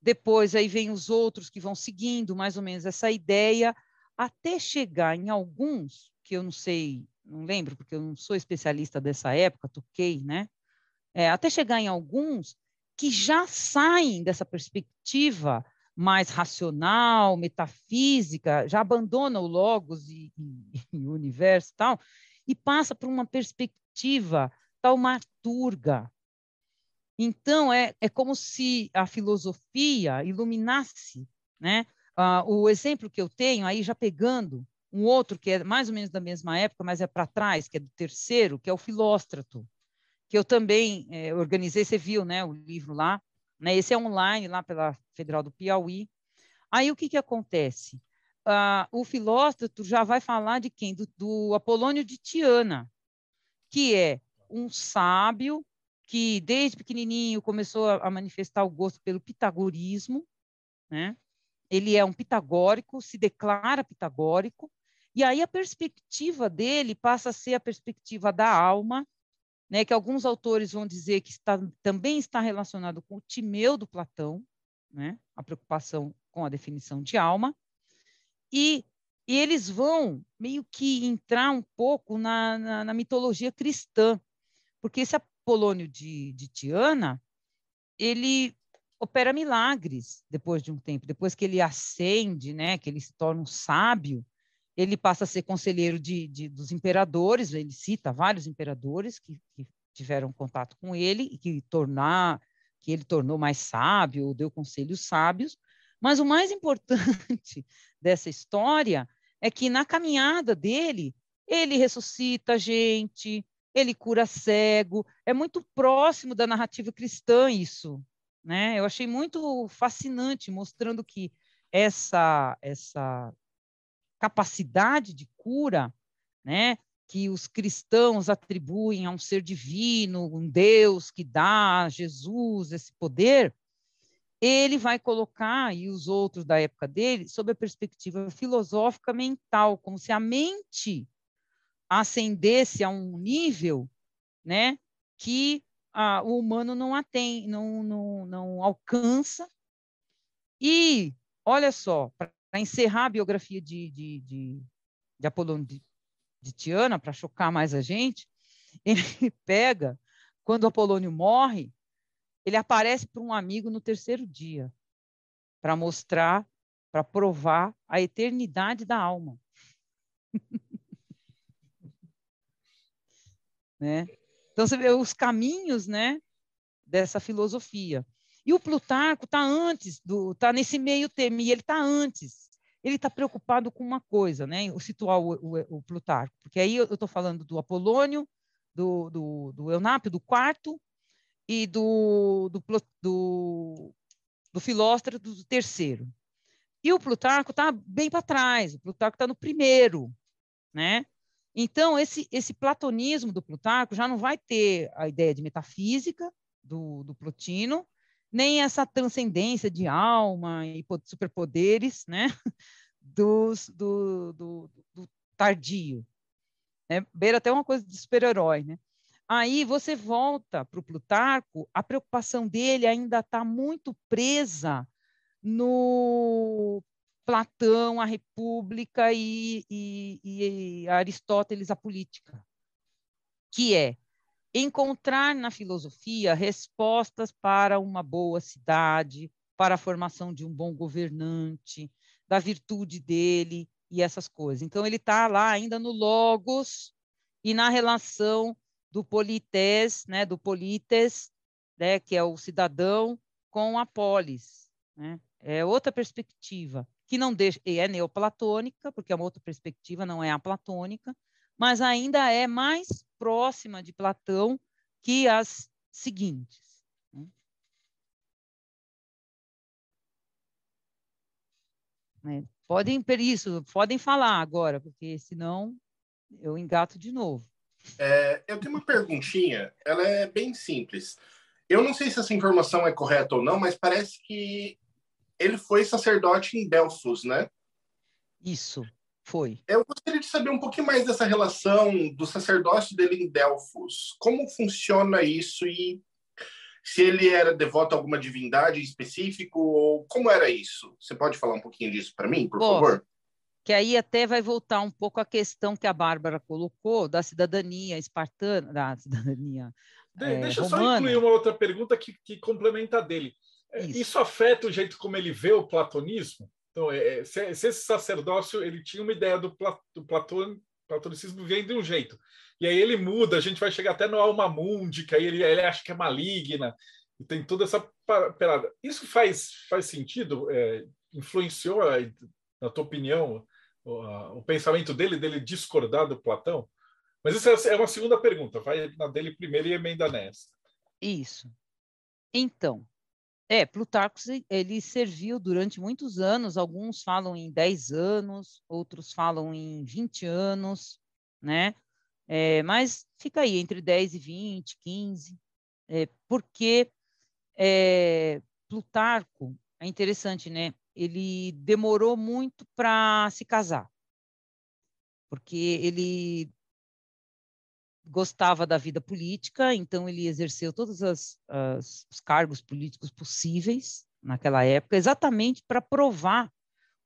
depois aí vem os outros que vão seguindo mais ou menos essa ideia, até chegar em alguns, que eu não sei não lembro, porque eu não sou especialista dessa época, toquei, né? É, até chegar em alguns que já saem dessa perspectiva mais racional, metafísica, já abandona o logos e, e, e o universo e tal, e passa para uma perspectiva taumaturga. Então, é, é como se a filosofia iluminasse, né? Ah, o exemplo que eu tenho, aí já pegando um outro que é mais ou menos da mesma época, mas é para trás, que é do terceiro, que é o Filóstrato, que eu também é, organizei, você viu, né, o livro lá, né, esse é online, lá pela Federal do Piauí. Aí o que, que acontece? Ah, o Filóstrato já vai falar de quem? Do, do Apolônio de Tiana, que é um sábio que desde pequenininho começou a, manifestar o gosto pelo pitagorismo, né? Ele é um pitagórico, se declara pitagórico, e aí a perspectiva dele passa a ser a perspectiva da alma, né, que alguns autores vão dizer que está, também está relacionado com o Timeu do Platão, né, a preocupação com a definição de alma, e, e eles vão meio que entrar um pouco na, na, na mitologia cristã, porque esse Apolônio de, de Tiana, ele opera milagres depois de um tempo, depois que ele ascende, né, que ele se torna um sábio, ele passa a ser conselheiro de, de, dos imperadores, ele cita vários imperadores que, que, tiveram contato com ele e que tornar que ele tornou mais sábio, deu conselhos sábios, mas o mais importante dessa história é que na caminhada dele, ele ressuscita gente, ele cura cego, é muito próximo da narrativa cristã isso, né? Eu achei muito fascinante mostrando que essa essa capacidade de cura, né, que os cristãos atribuem a um ser divino, um Deus que dá a Jesus esse poder, ele vai colocar, e os outros da época dele, sob a perspectiva filosófica mental, como se a mente ascendesse a um nível né, que ah, o humano não, atém, não, não, não alcança. E, olha só, para encerrar a biografia de, de, de, de Apolônio de, de Tiana, para chocar mais a gente, ele pega, quando Apolônio morre, ele aparece para um amigo no terceiro dia, para mostrar, para provar a eternidade da alma. né? Então, você vê os caminhos né, dessa filosofia. E o Plutarco está antes, está nesse meio termo, e ele está antes. Ele está preocupado com uma coisa, né? O situar o, o, o Plutarco, porque aí eu estou falando do Apolônio, do, do, do Eunápio, do quarto, e do, do, do, do Filóstrato, do terceiro. E o Plutarco está bem para trás, o Plutarco está no primeiro, né? Então, esse, esse platonismo do Plutarco já não vai ter a ideia de metafísica do, do Plotino, nem essa transcendência de alma e superpoderes né, dos, do, do, do tardio. Né? Beira até uma coisa de super-herói. Né? Aí você volta para o Plutarco, a preocupação dele ainda está muito presa no Platão, a República e, e, e Aristóteles, a política, que é encontrar na filosofia respostas para uma boa cidade, para a formação de um bom governante, da virtude dele e essas coisas. Então, ele está lá ainda no logos e na relação do polites, né, do polites, né, que é o cidadão, com a polis. Né? É outra perspectiva, que não deixa, e é neoplatônica, porque é uma outra perspectiva, não é a platônica, mas ainda é mais próxima de Platão que as seguintes. Né? É, podem isso, podem falar agora, porque senão eu engato de novo. É, eu tenho uma perguntinha, ela é bem simples. Eu não sei se essa informação é correta ou não, mas parece que ele foi sacerdote em Delfos, né? Isso. Foi. Eu gostaria de saber um pouquinho mais dessa relação do sacerdócio dele em Delfos. Como funciona isso e se ele era devoto a alguma divindade em específico ou como era isso? Você pode falar um pouquinho disso para mim, por Bom, favor? que aí até vai voltar um pouco a questão que a Bárbara colocou da cidadania espartana, da cidadania De, é, deixa eu romana. só incluir uma outra pergunta que, que complementa a dele. É, Isso. Isso. afeta o jeito como ele vê o platonismo? Então, é, é, se, se esse sacerdócio ele tinha uma ideia do, pla, do Platão, platonicismo vem de um jeito, e aí ele muda, a gente vai chegar até no Alma Mundi, que aí ele, ele acha que é maligna, e tem toda essa pa- parada. Isso faz, faz sentido? É, influenciou, a- na tua opinião, o, a- o pensamento dele, dele discordar do Platão? Mas isso é uma segunda pergunta, vai na dele primeiro e emenda nessa. Isso. Então, é, Plutarco ele serviu durante muitos anos, alguns falam em 10 anos, outros falam em 20 anos, né? É, mas fica aí entre 10 e 20, 15, é, porque é, Plutarco, é interessante, né? Ele demorou muito para se casar, porque ele gostava da vida política, então ele exerceu todos as, as- os cargos políticos possíveis naquela época, exatamente para provar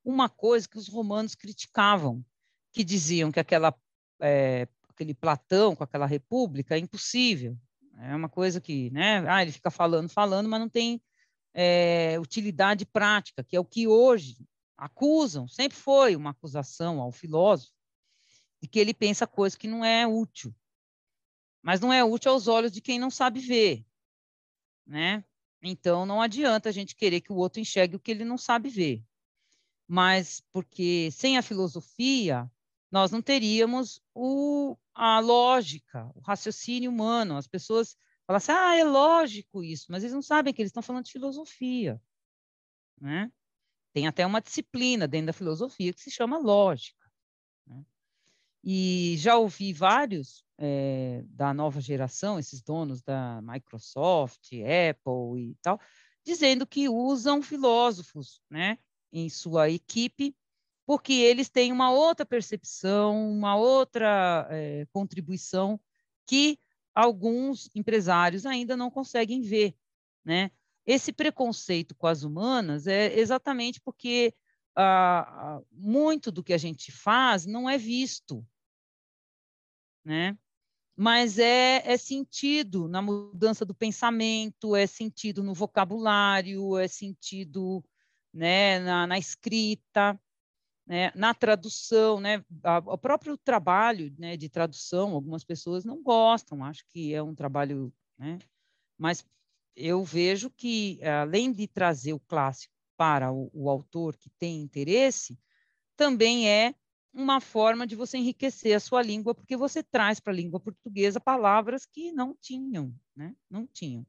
uma coisa que os romanos criticavam, que diziam que aquela, eh, aquele Platão com aquela república é impossível. É uma coisa que, né? Ah, ele fica falando, falando, mas não tem eh, utilidade prática, que é o que hoje acusam, sempre foi uma acusação ao filósofo, de que ele pensa coisa que não é útil mas não é útil aos olhos de quem não sabe ver, né? Então não adianta a gente querer que o outro enxergue o que ele não sabe ver. Mas porque sem a filosofia nós não teríamos o, a lógica, o raciocínio humano. As pessoas falam assim, ah, é lógico isso, mas eles não sabem que eles estão falando de filosofia, né? Tem até uma disciplina dentro da filosofia que se chama lógica. né? E já ouvi vários eh, da nova geração, esses donos da Microsoft, Apple e tal, dizendo que usam filósofos né, em sua equipe, porque eles têm uma outra percepção, uma outra eh, contribuição que alguns empresários ainda não conseguem ver. Né? Esse preconceito com as humanas é exatamente porque ah, muito do que a gente faz não é visto, né? Mas é, é sentido na mudança do pensamento, é sentido no vocabulário, é sentido né, na, na escrita, né, na tradução, né, a- o próprio trabalho né, de tradução, algumas pessoas não gostam, acho que é um trabalho, né, mas eu vejo que, além de trazer o clássico para o, o autor que tem interesse, também é uma forma de você enriquecer a sua língua, porque você traz para a língua portuguesa palavras que não tinham, né? Não tinham.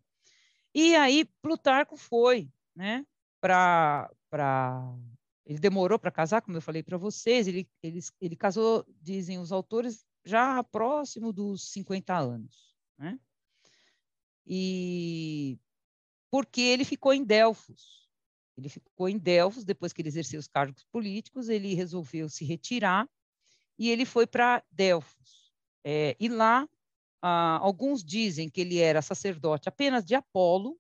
E aí Plutarco foi, né? Para ele demorou para casar, como eu falei para vocês, ele, ele ele casou, dizem os autores, já próximo dos 50 anos, né? E porque ele ficou em Delfos. Ele ficou em Delfos, depois que ele exerceu os cargos políticos, ele resolveu se retirar e ele foi para Delfos. É, e lá, ah, alguns dizem que ele era sacerdote apenas de Apolo,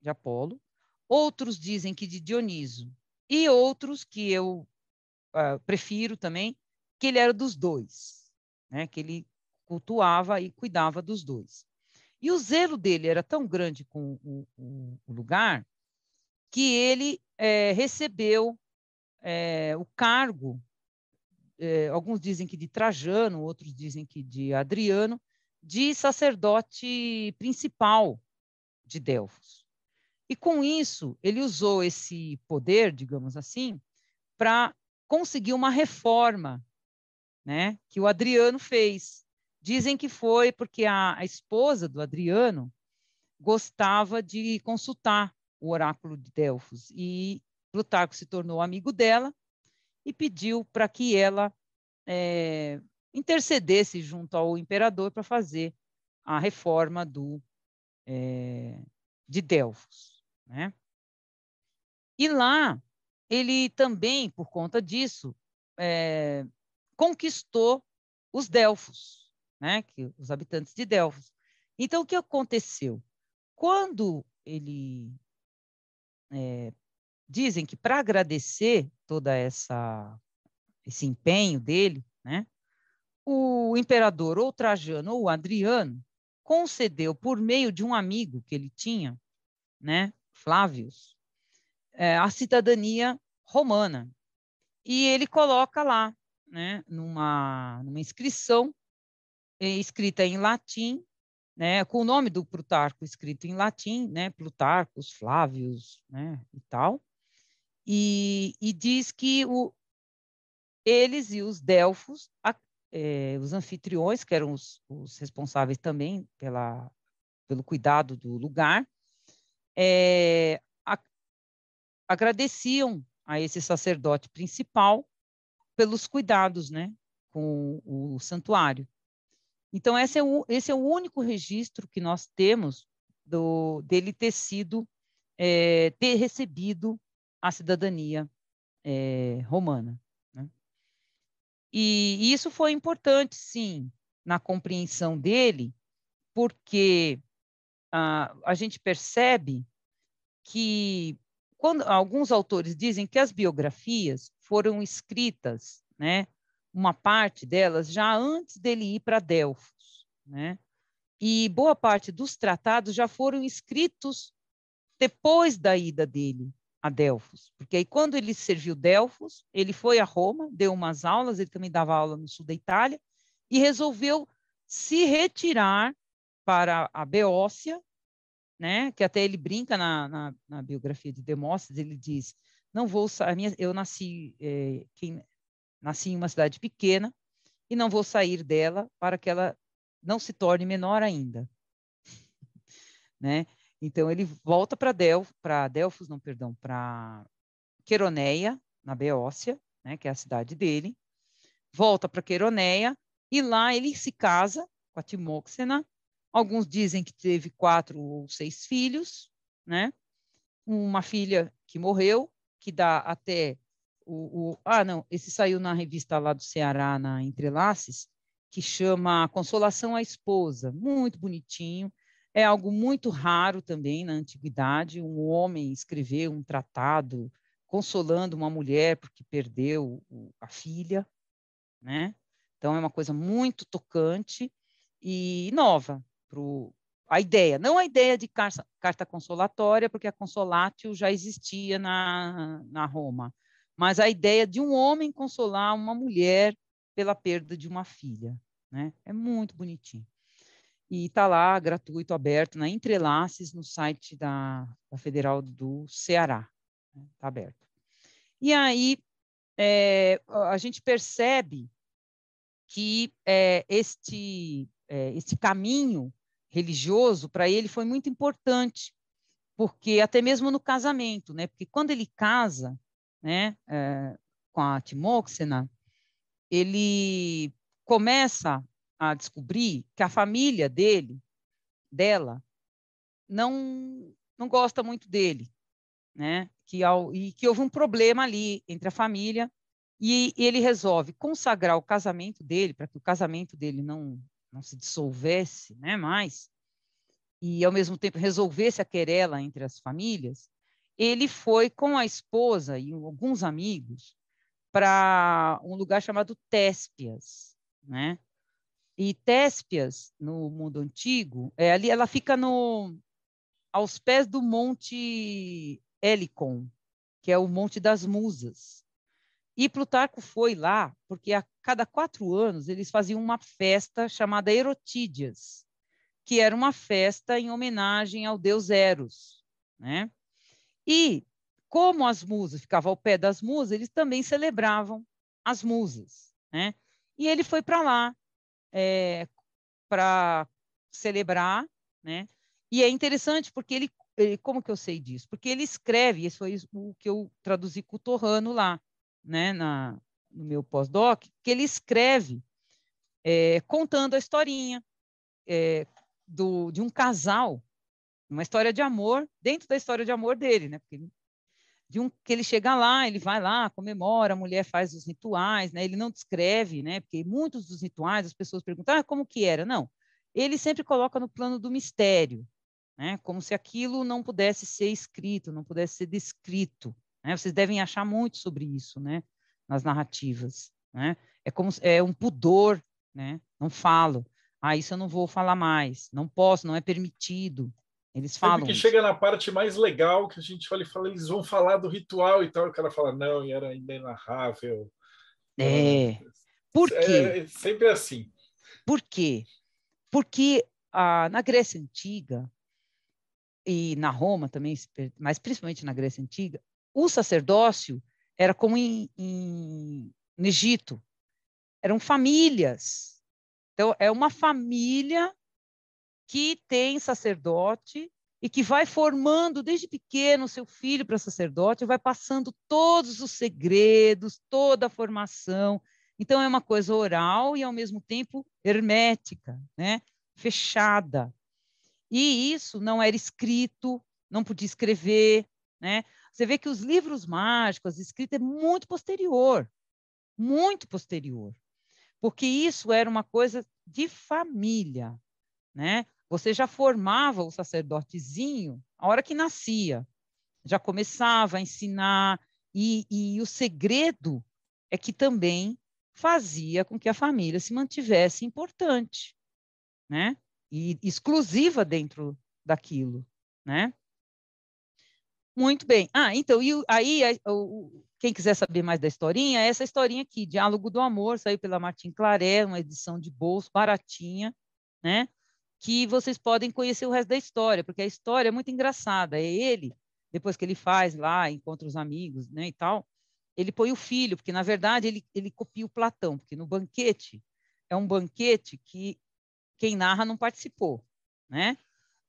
de Apolo, outros dizem que de Dioniso, e outros que eu ah, prefiro também, que ele era dos dois, né? que ele cultuava e cuidava dos dois. E o zelo dele era tão grande com o, o, o lugar que ele eh, recebeu eh, o cargo, eh, alguns dizem que de Trajano, outros dizem que de Adriano, de sacerdote principal de Delfos. E com isso, ele usou esse poder, digamos assim, para conseguir uma reforma né, que o Adriano fez. Dizem que foi porque a, a esposa do Adriano gostava de consultar o oráculo de Delfos e Plutarco se tornou amigo dela e pediu para que ela é, intercedesse junto ao imperador para fazer a reforma do é, de Delfos, né? E lá ele também, por conta disso, é, conquistou os Delfos, né? Que os habitantes de Delfos. Então o que aconteceu? Quando ele é, dizem que para agradecer toda essa esse empenho dele, né? O imperador ou Trajano ou Adriano concedeu por meio de um amigo que ele tinha, né, Flávios, é, a cidadania romana. E ele coloca lá, né, numa, numa inscrição é, escrita em latim, né, com o nome do Plutarco escrito em latim, né, Plutarcos, Flávios, né, e tal, e, e diz que o, eles e os Delfos, a, é, os anfitriões, que eram os, os responsáveis também pela, pelo cuidado do lugar, é, a, agradeciam a esse sacerdote principal pelos cuidados né, com o, santuário. Então, esse é, o, esse é o único registro que nós temos do, dele ter sido, é, ter recebido a cidadania é, romana. Né? E, isso foi importante, sim, na compreensão dele, porque ah, a gente percebe que quando alguns autores dizem que as biografias foram escritas, né, uma parte delas já antes dele ir para Delfos, né? E boa parte dos tratados já foram escritos depois da ida dele a Delfos, porque aí quando ele serviu Delfos, ele foi a Roma, deu umas aulas, ele também dava aula no sul da Itália e resolveu se retirar para a Beócia, né? Que até ele brinca na, na, na biografia de Demóstenes, ele diz: não vou, eu nasci é, quem, Nasci em uma cidade pequena e não vou sair dela para que ela não se torne menor ainda. né? Então ele volta para Delfos, para Delfos, não, perdão, para Queroneia, na Beócia, né, que é a cidade dele. Volta para Queroneia e lá ele se casa com a Timóxena. Alguns dizem que teve quatro ou seis filhos, né? Uma filha que morreu, que dá até o, o, ah, não, esse saiu na revista lá do Ceará, na Entrelaces, que chama Consolação à Esposa, muito bonitinho. É algo muito raro também na antiguidade, um homem escrever um tratado consolando uma mulher porque perdeu a filha, né? Então é uma coisa muito tocante e nova pro a ideia, não a ideia de carta, carta consolatória, porque a consolatio já existia na, na Roma, mas a ideia de um homem consolar uma mulher pela perda de uma filha. Né? É muito bonitinho. E está lá, gratuito, aberto, na Entrelaces, no site da, da Federal do Ceará. Está né? aberto. E aí, é, a gente percebe que é, este, é, este caminho religioso, para ele, foi muito importante, porque até mesmo no casamento, né? porque quando ele casa, né, é, com a Timóxena, ele começa a descobrir que a família dele, dela, não não gosta muito dele, né? Que ao, e que houve um problema ali entre a família e, e ele resolve consagrar o casamento dele para que o casamento dele não não se dissolvesse, né? Mais e ao mesmo tempo resolvesse a querela entre as famílias ele foi com a esposa e alguns amigos para um lugar chamado Téspias, né? E Téspias, no mundo antigo, é ali, ela fica no aos pés do Monte Helicon, que é o Monte das Musas. E Plutarco foi lá porque a cada quatro anos eles faziam uma festa chamada Erotídias, que era uma festa em homenagem ao deus Eros, né? E como as musas ficavam ao pé das musas, eles também celebravam as musas, né? E ele foi para lá é, para celebrar, né? E é interessante porque ele, ele, como que eu sei disso? Porque ele escreve, isso foi o que eu traduzi com o Torrano lá, né? Na, no meu pós-doc, que ele escreve é, contando a historinha é, do, de um casal uma história de amor dentro da história de amor dele, né? Porque de um que ele chega lá, ele vai lá, comemora, a mulher faz os rituais, né? Ele não descreve, né? Porque muitos dos rituais as pessoas perguntam, ah, como que era? Não, ele sempre coloca no plano do mistério, né? Como se aquilo não pudesse ser escrito, não pudesse ser descrito, né? Vocês devem achar muito sobre isso, né? Nas narrativas né? É como é um pudor, né? Não falo. Ah, isso eu não vou falar mais. Não posso, não é permitido. Eles falam. que chega na parte mais legal, que a gente fala e fala, eles vão falar do ritual e tal, o cara fala, não, e era inenarrável. É. Por É, quê? é sempre assim. Por quê? Porque ah, na Grécia Antiga e na Roma também, mas principalmente na Grécia Antiga, o sacerdócio era como em, em, no Egito. Eram famílias. Então, é uma família que tem sacerdote e que vai formando desde pequeno seu filho para sacerdote, vai passando todos os segredos, toda a formação. Então, é uma coisa oral e, ao mesmo tempo, hermética, né? fechada. E isso não era escrito, não podia escrever. Né? Você vê que os livros mágicos, a escrita é muito posterior, muito posterior, porque isso era uma coisa de família. Né? Você já formava o sacerdotezinho a hora que nascia, já começava a ensinar, e, e o segredo é que também fazia com que a família se mantivesse importante, né? E exclusiva dentro daquilo, né? Muito bem. Ah, então, e aí, quem quiser saber mais da historinha, essa historinha aqui, Diálogo do Amor, saiu pela Martin Claret, uma edição de bolso, baratinha, né? Que vocês podem conhecer o resto da história, porque a história é muito engraçada. É ele, depois que ele faz lá, encontra os amigos, né, e tal, ele põe o filho, porque na verdade ele, ele copia o Platão, porque no banquete é um banquete que quem narra não participou, né?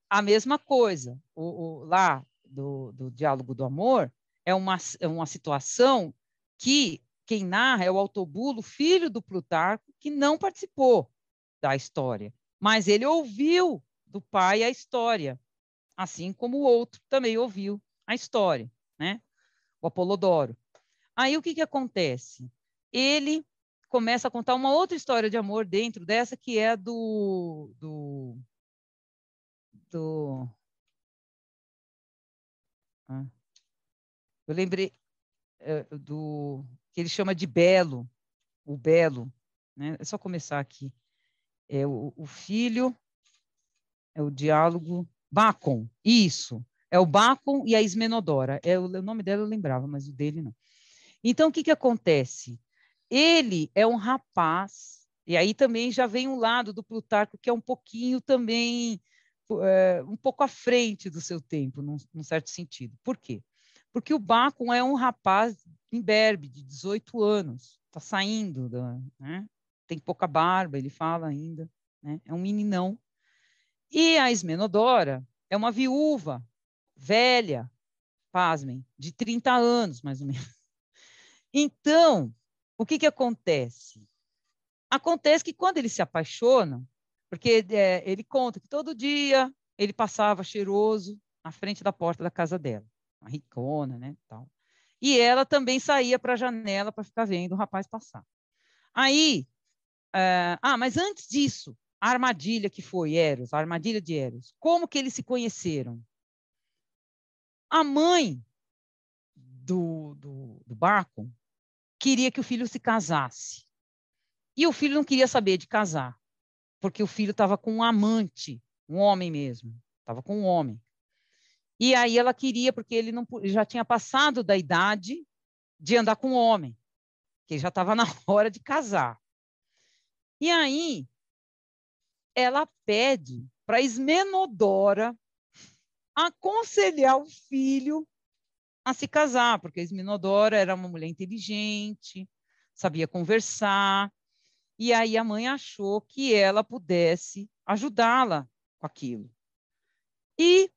A mesma coisa, o, o lá do, do diálogo do amor é uma, é uma situação que quem narra é o Autobulo, filho do Plutarco, que não participou da história, mas ele ouviu do pai a história, assim como o outro também ouviu a história, né? O Apolodoro. Aí o que, que acontece? Ele começa a contar uma outra história de amor dentro dessa, que é do. do, do ah, eu lembrei é, do que ele chama de Belo, o Belo. Né? É só começar aqui. É o, o filho, é o diálogo. Bacon, isso. É o Bacon e a Ismenodora. É, o, o nome dela eu lembrava, mas o dele não. Então, o que, que acontece? Ele é um rapaz, e aí também já vem um lado do Plutarco que é um pouquinho também, é, um pouco à frente do seu tempo, num, num certo sentido. Por quê? Porque o Bacon é um rapaz imberbe, de 18 anos, está saindo, da, né? Tem pouca barba, ele fala ainda, né? é um meninão. E a Ismenodora é uma viúva, velha, pasmem, de 30 anos, mais ou menos. Então, o que, que acontece? Acontece que quando eles se apaixonam, porque é, ele conta que todo dia ele passava cheiroso na frente da porta da casa dela, uma ricona, né, tal. E ela também saía para a janela para ficar vendo o rapaz passar. Aí, uh, ah, mas antes disso, a armadilha que foi Eros, a armadilha de Eros, como que eles se conheceram? A mãe do, do, do queria que o filho se casasse. E o filho não queria saber de casar, porque o filho estava com um amante, um homem mesmo, estava com um homem. E aí ela queria, porque ele não já tinha passado da idade de andar com um homem, que já estava na hora de casar. E aí ela pede para Esmenodora aconselhar o filho a se casar, porque a Esminodora era uma mulher inteligente, sabia conversar, e aí a mãe achou que ela pudesse ajudá-la com aquilo. E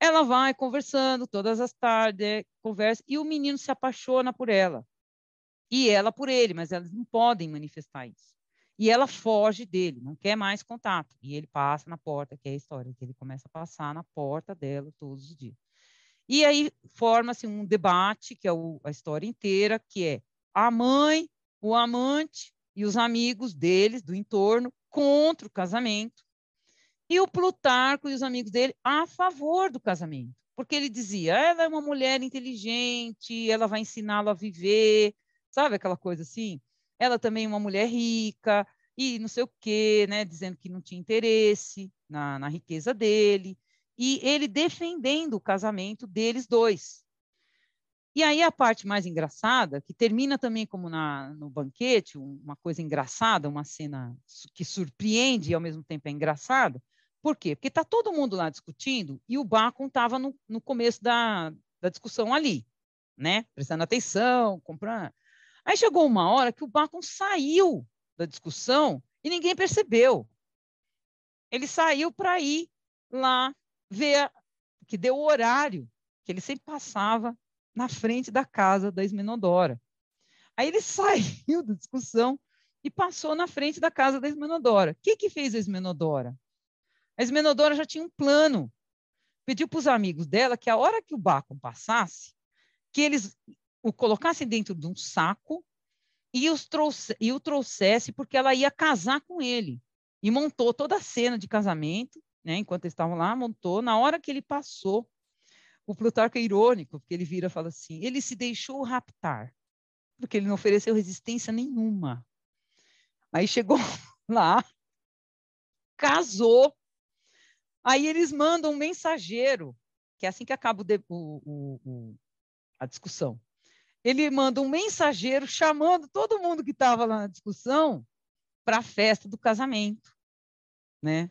ela vai conversando todas as tardes, conversa, e o menino se apaixona por ela. E ela por ele, mas elas não podem manifestar isso. E ela foge dele, não quer mais contato. E ele passa na porta, que é a história, que ele começa a passar na porta dela todos os dias. E aí forma-se um debate, que é o, a história inteira, que é a mãe, o amante e os amigos deles, do entorno, contra o casamento, e o Plutarco e os amigos dele a favor do casamento, porque ele dizia, ela é uma mulher inteligente, ela vai ensiná-lo a viver, sabe aquela coisa assim? Ela também é uma mulher rica, e não sei o quê, né? Dizendo que não tinha interesse na, na riqueza dele, e ele defendendo o casamento deles dois. E aí a parte mais engraçada, que termina também como na, no banquete, uma coisa engraçada, uma cena que surpreende e ao mesmo tempo é engraçada. Por quê? Porque está todo mundo lá discutindo e o Bacon estava no, no começo da, da discussão ali, né? Prestando atenção, comprando. Aí chegou uma hora que o Bacon saiu da discussão e ninguém percebeu. Ele saiu para ir lá ver que deu o horário que ele sempre passava na frente da casa da Esmenodora. Aí ele saiu da discussão e passou na frente da casa da Esmenodora. O que, que fez a Esmenodora? A Esmenodora já tinha um plano. Pediu para os amigos dela que a hora que o Bacon passasse, que eles o colocassem dentro de um saco e, os trouxe, e o trouxesse porque ela ia casar com ele. E montou toda a cena de casamento, né, enquanto eles estavam lá, montou. Na hora que ele passou, o Plutarco é irônico, porque ele vira e fala assim: ele se deixou raptar, porque ele não ofereceu resistência nenhuma. Aí chegou lá, casou, aí eles mandam um mensageiro, que é assim que acaba o, o, o, a discussão. Ele manda um mensageiro chamando todo mundo que estava lá na discussão para a festa do casamento, né?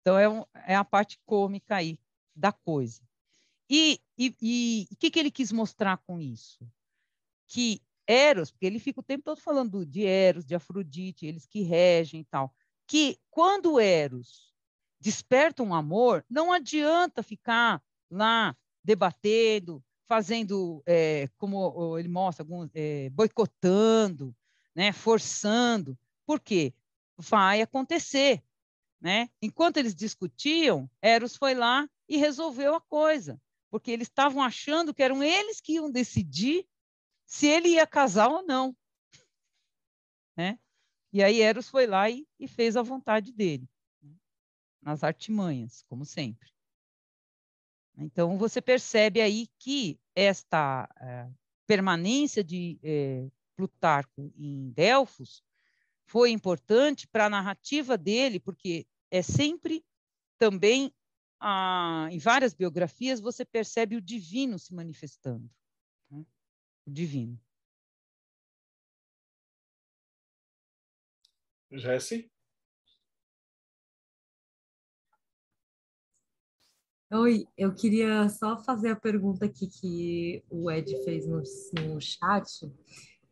Então é, um, é a parte cômica aí da coisa. E o que, que ele quis mostrar com isso? Que Eros, porque ele fica o tempo todo falando de Eros, de Afrodite, eles que regem e tal, que quando Eros desperta um amor, não adianta ficar lá debatendo, fazendo, é, como ele mostra, alguns, é, boicotando, né, forçando. Por quê? Vai acontecer. Né? Enquanto eles discutiam, Eros foi lá e resolveu a coisa porque eles estavam achando que eram eles que iam decidir se ele ia casar ou não. Né? E aí Eros foi lá e, e fez a vontade dele, né? nas artimanhas, como sempre. Então, você percebe aí que esta é, permanência de é, Plutarco em Delfos foi importante para a narrativa dele, porque é sempre também ah, em várias biografias, você percebe o divino se manifestando. Né? O divino. Jesse? Oi, eu queria só fazer a pergunta aqui que o Ed fez no, no chat,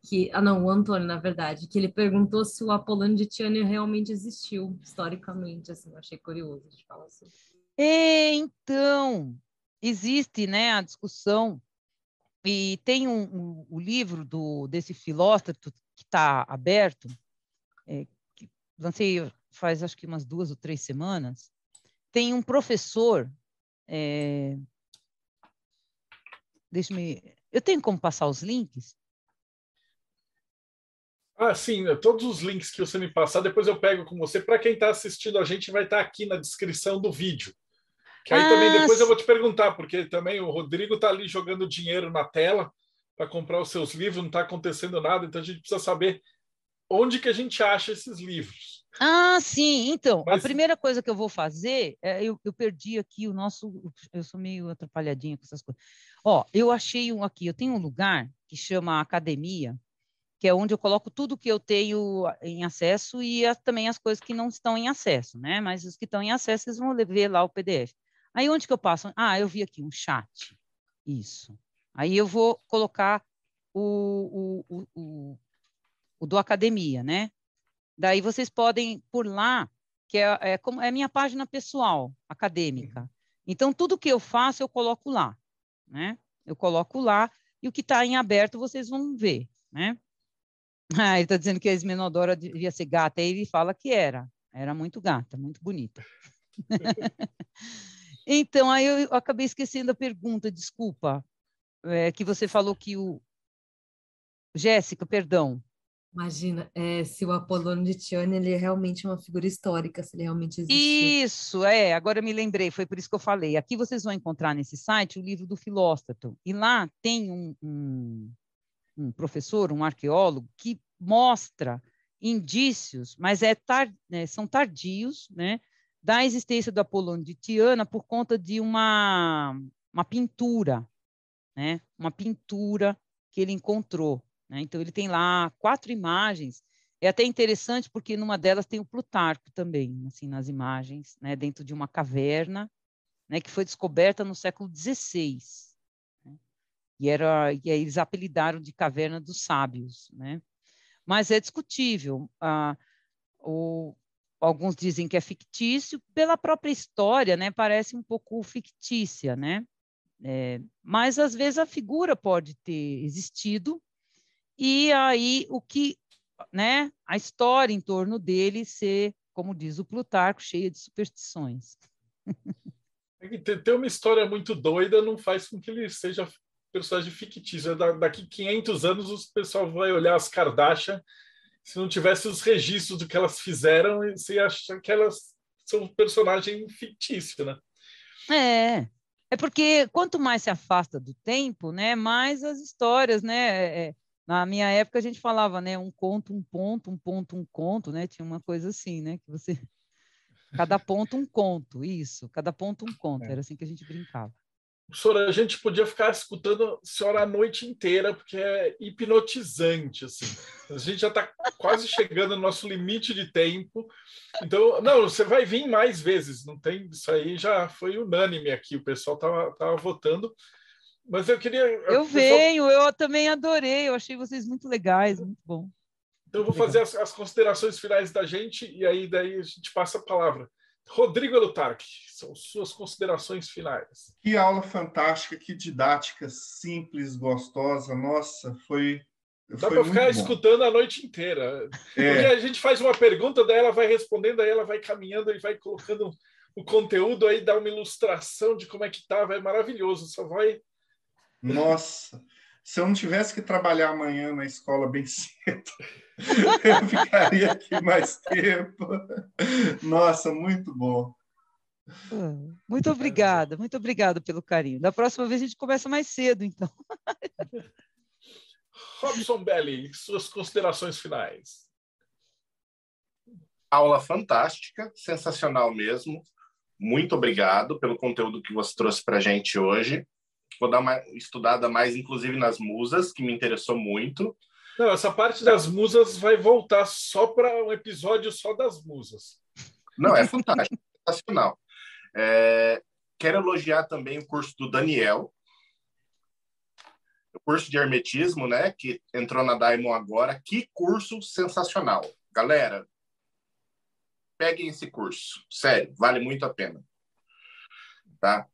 que, ah não, o Antônio, na verdade, que ele perguntou se o Apolônio de Tiana realmente existiu, historicamente, assim, achei curioso de falar sobre então, existe né, a discussão, e tem um, um, o livro do, desse filósofo que está aberto, é, que lancei faz acho que umas duas ou três semanas, tem um professor, é, deixa-me, eu tenho como passar os links? Ah, sim, né, todos os links que você me passar, depois eu pego com você. Para quem está assistindo a gente, vai estar tá aqui na descrição do vídeo. Que aí ah, também depois eu vou te perguntar, porque também o Rodrigo está ali jogando dinheiro na tela para comprar os seus livros, não está acontecendo nada, então a gente precisa saber onde que a gente acha esses livros. Ah, sim. Então, Mas... a primeira coisa que eu vou fazer, é, eu, eu, perdi aqui o nosso. Eu sou meio atrapalhadinha com essas coisas. Ó, eu achei um aqui. Eu tenho um lugar que chama Academia, que é onde eu coloco tudo que eu tenho em acesso e a, também as coisas que não estão em acesso, né? Mas os que estão em acesso, vocês vão ver lá o PDF. Aí onde que eu passo? Ah, eu vi aqui um chat. Isso. Aí eu vou colocar o, o, o, o, do academia, né? Daí vocês podem, por lá, que é, é, como, é minha página pessoal, acadêmica. Então, tudo que eu faço, eu coloco lá, né? Eu coloco lá, e o que está em aberto, vocês vão ver, né? Ah, ele está dizendo que a Esmenodora devia ser gata, aí ele fala que era. Era muito gata, muito bonita. Então, aí eu acabei esquecendo a pergunta, desculpa, é, que você falou que o. Jéssica, perdão. Imagina, é, se o Apolônio de Tiane ele é realmente uma figura histórica, se ele realmente existiu. Isso, é, agora eu me lembrei, foi por isso que eu falei. Aqui vocês vão encontrar nesse site o livro do Filóstato, e lá tem um, um, um professor, um arqueólogo, que mostra indícios, mas é tar, né, são tardios, né, da existência do Apolônio de Tiana por conta de uma, uma pintura, né, uma pintura que ele encontrou. Né? Então, ele tem lá quatro imagens. É até interessante porque numa delas tem o Plutarco também, assim, nas imagens, né, dentro de uma caverna, né, que foi descoberta no século XVI. Né? E, era, e eles apelidaram de Caverna dos Sábios. Né? Mas é discutível. Ah, o, alguns dizem que é fictício, pela própria história, né, parece um pouco fictícia, né? É, mas às vezes a figura pode ter existido e aí o que, né, a história em torno dele ser, como diz o Plutarco, cheia de superstições. É ter uma história muito doida não faz com que ele seja personagem fictício. Daqui 500 anos o pessoal vai olhar as Kardashian, se não tivesse os registros do que elas fizeram, você acha que elas são um personagem fictício, né? É, é porque quanto mais se afasta do tempo, né, mais as histórias, né, é, é, na minha época a gente falava, né, um conto, um ponto, um ponto, um conto, né, tinha uma coisa assim, né, que você cada ponto um conto, isso, cada ponto um conto, é. era assim que a gente brincava. Professora, a gente podia ficar escutando a senhora a noite inteira, porque é hipnotizante, assim. A gente já está quase chegando no nosso limite de tempo. Então, não, você vai vir mais vezes, não tem isso aí, já foi unânime aqui, o pessoal estava tava votando. Mas eu queria. Eu venho, eu também adorei, eu achei vocês muito legais, muito bom. Então, eu vou fazer as, as considerações finais da gente e aí daí a gente passa a palavra. Rodrigo Elutarque, são suas considerações finais. Que aula fantástica, que didática simples, gostosa. Nossa, foi. Dá para ficar bom. escutando a noite inteira. É. Porque a gente faz uma pergunta, daí ela vai respondendo, aí ela vai caminhando e vai colocando o conteúdo, aí dá uma ilustração de como é que estava. É maravilhoso, só vai. Nossa, se eu não tivesse que trabalhar amanhã na escola bem cedo, eu ficaria aqui mais tempo. Nossa, muito bom. Ah, muito obrigada, muito obrigada pelo carinho. Da próxima vez a gente começa mais cedo, então. Robson Belli, suas considerações finais. Aula fantástica, sensacional mesmo. Muito obrigado pelo conteúdo que você trouxe para a gente hoje. Vou dar uma estudada mais, inclusive, nas musas, que me interessou muito. Não, essa parte das musas vai voltar só para um episódio só das musas. Não, é fantástico, sensacional. É, quero elogiar também o curso do Daniel, o curso de hermetismo, né, que entrou na Daimon agora. Que curso sensacional. Galera, peguem esse curso. Sério, vale muito a pena. Tá?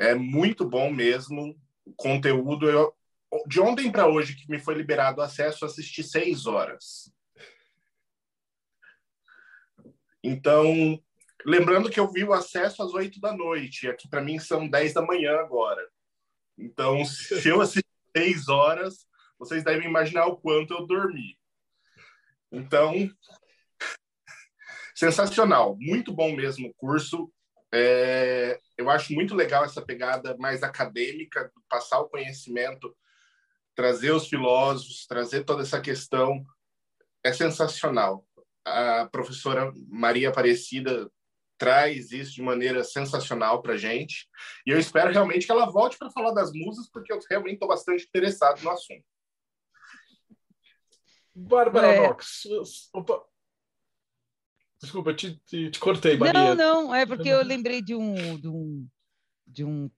É muito bom mesmo. O conteúdo, eu, de ontem para hoje que me foi liberado acesso, assisti seis horas. Então, lembrando que eu vi o acesso às oito da noite, aqui para mim são dez da manhã agora. Então, se eu assisti seis horas, vocês devem imaginar o quanto eu dormi. Então, sensacional, muito bom mesmo o curso. É, eu acho muito legal essa pegada mais acadêmica, passar o conhecimento trazer os filósofos, trazer toda essa questão é sensacional. A professora Maria Aparecida traz isso de maneira sensacional para gente. E eu espero realmente que ela volte para falar das musas, porque eu realmente estou bastante interessado no assunto. Bárbara é... Knox. Opa. Desculpa, te, te, te cortei, Maria. Não, não, é porque eu lembrei de um, de um, de um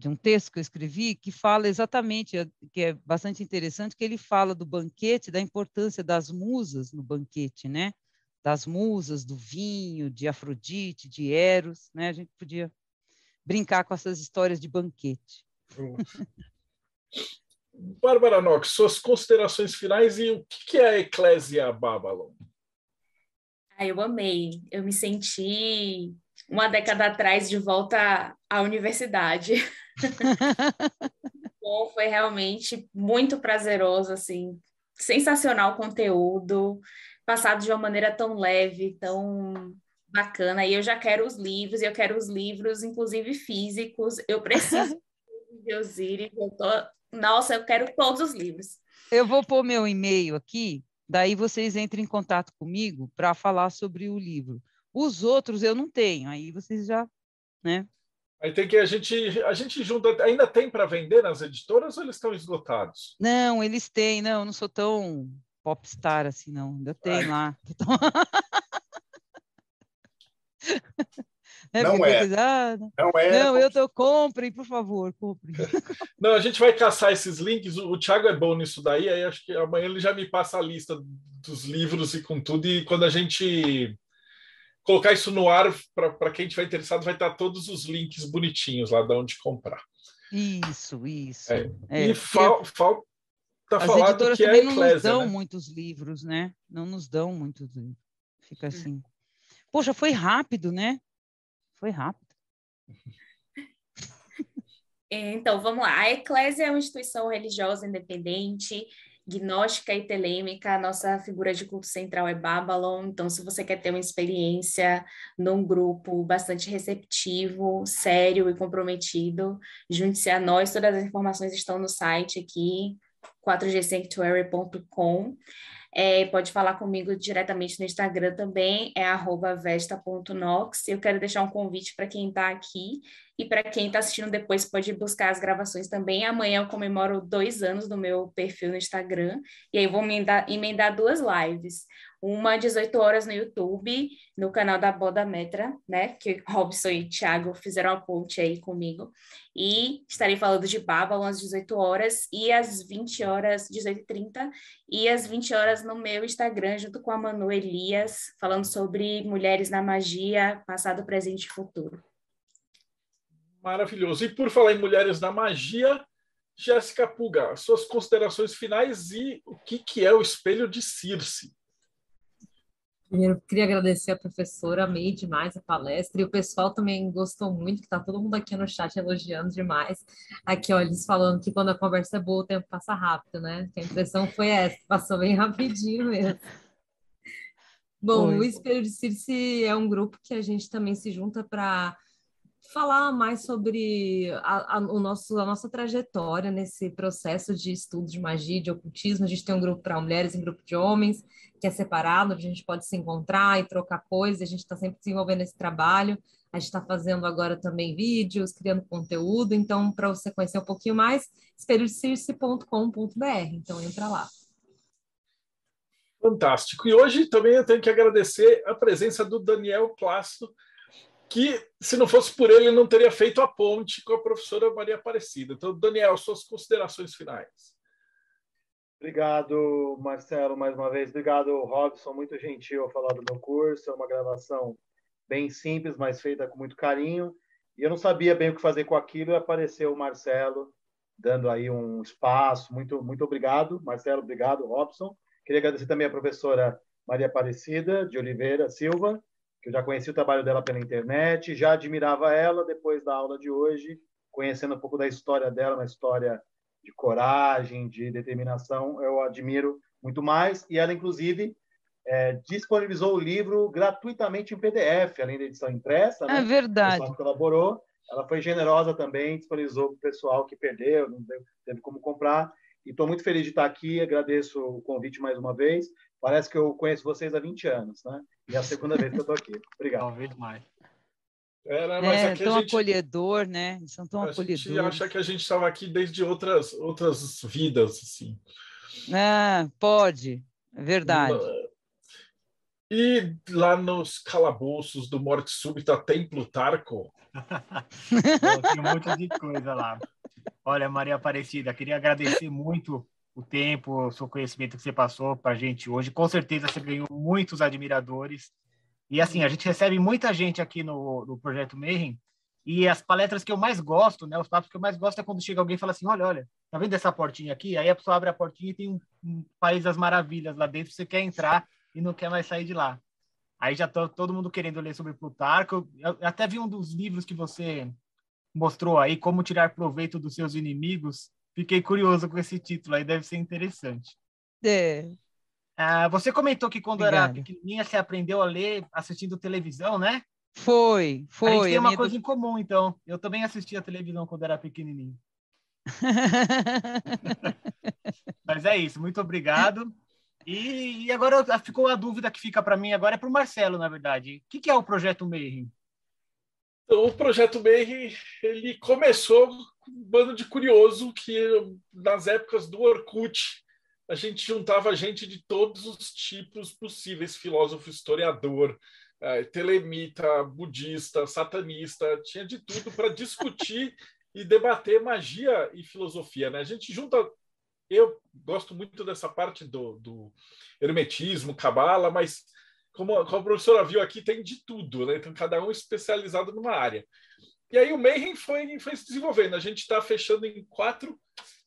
de um texto que eu escrevi que fala exatamente, eh, que é bastante interessante, que ele fala do banquete, da importância das musas no banquete, né? Das musas, do vinho, de Afrodite, de Eros, né? A gente podia brincar com essas histórias de banquete. Bárbara Nox, suas considerações finais e o que é a Eclésia Babylon? Eu amei. Eu me senti uma década atrás de volta à universidade. Bom, foi realmente muito prazeroso, assim, sensacional o conteúdo, passado de uma maneira tão leve, tão bacana. E eu já quero os livros, eu quero os livros, inclusive físicos. Eu preciso de Osiris, eu tô... Nossa, eu quero todos os livros. Eu vou pôr meu e-mail aqui, daí vocês entrem em contato comigo para falar sobre o livro. Os outros eu não tenho, aí vocês já, né? Aí tem que a gente a gente junta, ainda tem para vender nas editoras ou eles estão esgotados? Não, eles têm, não, eu não sou tão popstar assim não, ainda tem lá. É não, é. Não. não é. Não, eu tô comprem, por favor, comprem. Não, a gente vai caçar esses links. O, o Thiago é bom nisso daí. Aí acho que amanhã ele já me passa a lista dos livros e com tudo. E quando a gente colocar isso no ar para quem estiver interessado, vai estar todos os links bonitinhos lá de onde comprar. Isso, isso. É. É, e fal, falta as editoras que também é não Eclésia, nos dão né? muitos livros, né? Não nos dão muitos livros. Fica assim. Poxa, foi rápido, né? Foi rápido. Então, vamos lá. A Eclésia é uma instituição religiosa independente, gnóstica e telêmica. A nossa figura de culto central é Babylon. Então, se você quer ter uma experiência num grupo bastante receptivo, sério e comprometido, junte-se a nós. Todas as informações estão no site aqui, 4gsanctuary.com. É, pode falar comigo diretamente no Instagram também, é vesta.nox. Eu quero deixar um convite para quem está aqui e para quem está assistindo depois pode buscar as gravações também. Amanhã eu comemoro dois anos do meu perfil no Instagram e aí vou emendar, emendar duas lives uma às 18 horas no YouTube, no canal da Boda Metra, né? Que Robson e Thiago fizeram a ponte aí comigo. E estarei falando de Babylon às 18 horas e às 20 horas, 18h30, e às 20 horas no meu Instagram, junto com a Manu Elias, falando sobre mulheres na magia, passado, presente e futuro. Maravilhoso. E por falar em mulheres na magia, Jéssica Puga, suas considerações finais e o que, que é o espelho de Circe? Primeiro, queria agradecer a professora, amei demais a palestra, e o pessoal também gostou muito, que tá todo mundo aqui no chat elogiando demais. Aqui, ó, eles falando que quando a conversa é boa, o tempo passa rápido, né? Que a impressão foi essa, passou bem rapidinho mesmo. Bom, Foi. o Espelho de Circe é um grupo que a gente também se junta para falar mais sobre a, a, o nosso, a nossa trajetória nesse processo de estudo de magia, de ocultismo. A gente tem um grupo para mulheres e um grupo de homens, que é separado, a gente pode se encontrar e trocar coisas. A gente está sempre desenvolvendo esse trabalho. A gente está fazendo agora também vídeos, criando conteúdo. Então, para você conhecer um pouquinho mais, espelhodecirce.com.br. Então, entra lá. Fantástico. E hoje também eu tenho que agradecer a presença do Daniel Plácido, que, se não fosse por ele, não teria feito a ponte com a professora Maria Aparecida. Então, Daniel, suas considerações finais. Obrigado, Marcelo, mais uma vez. Obrigado, Robson, muito gentil ao falar do meu curso. É uma gravação bem simples, mas feita com muito carinho. E eu não sabia bem o que fazer com aquilo e apareceu o Marcelo dando aí um espaço. Muito, muito obrigado, Marcelo, obrigado, Robson. Queria agradecer também a professora Maria Aparecida de Oliveira Silva, que eu já conheci o trabalho dela pela internet, já admirava ela depois da aula de hoje, conhecendo um pouco da história dela, uma história de coragem, de determinação, eu admiro muito mais. E ela, inclusive, é, disponibilizou o livro gratuitamente em PDF, além da edição impressa. É né? verdade. O pessoal colaborou. Ela foi generosa também, disponibilizou para o pessoal que perdeu, não teve como comprar. E estou muito feliz de estar aqui, agradeço o convite mais uma vez. Parece que eu conheço vocês há 20 anos, né? E é a segunda vez que eu estou aqui. Obrigado. Talvez mais. É, né, mas É, aqui tão a gente, acolhedor, né? Eles são tão a gente acolhedores. acha que a gente estava aqui desde outras, outras vidas, assim. Ah, pode, é verdade. E lá nos calabouços do Morte Súbita tem Plutarco? Tem um monte de coisa lá. Olha, Maria Aparecida, queria agradecer muito o tempo, o seu conhecimento que você passou para a gente hoje. Com certeza você ganhou muitos admiradores. E assim, a gente recebe muita gente aqui no, no Projeto Mayhem. E as palestras que eu mais gosto, né, os papos que eu mais gosto é quando chega alguém e fala assim: olha, olha, tá vendo essa portinha aqui? Aí a pessoa abre a portinha e tem um, um País das Maravilhas lá dentro, você quer entrar e não quer mais sair de lá. Aí já tô todo mundo querendo ler sobre Plutarco. Eu eu até vi um dos livros que você mostrou aí, Como Tirar Proveito dos Seus Inimigos. Fiquei curioso com esse título aí, deve ser interessante. É, Ah, você comentou que quando era Obrigada. pequenininha você aprendeu a ler assistindo televisão, né? foi, a gente foi. tem a uma coisa em comum, então. Eu também assistia televisão quando era pequenininho. Mas é isso, muito obrigado. E, e agora ficou a dúvida que fica para mim agora é para o Marcelo, na verdade. O que, que é o projeto Mayhem? Então, o projeto Mayhem ele começou com bando de curioso que nas épocas do Orkut a gente juntava gente de todos os tipos possíveis, filósofo, historiador, eh, telemita, budista, satanista, tinha de tudo para discutir e debater magia e filosofia. Né? A gente junta. Eu gosto muito dessa parte do, do hermetismo, cabala, mas como, como a professora viu aqui, tem de tudo, né? Então, cada um especializado numa área. E aí o Mayhem foi, foi se desenvolvendo. A gente está fechando em quatro.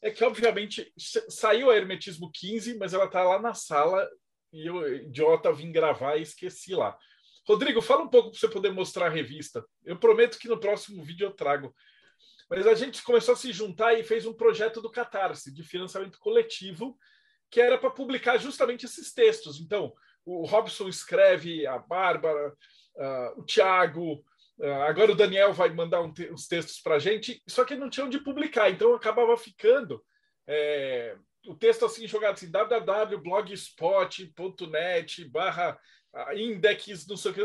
É que, obviamente, saiu a Hermetismo 15, mas ela está lá na sala e eu, idiota, vim gravar e esqueci lá. Rodrigo, fala um pouco para você poder mostrar a revista. Eu prometo que no próximo vídeo eu trago. Mas a gente começou a se juntar e fez um projeto do Catarse, de financiamento coletivo, que era para publicar justamente esses textos. Então, o Robson escreve, a Bárbara, uh, o Tiago, agora o Daniel vai mandar um te uns textos para a gente, só que não tinha onde publicar, então acabava ficando é, o texto assim jogado assim, www.blogspot.net barra index, não sei o que.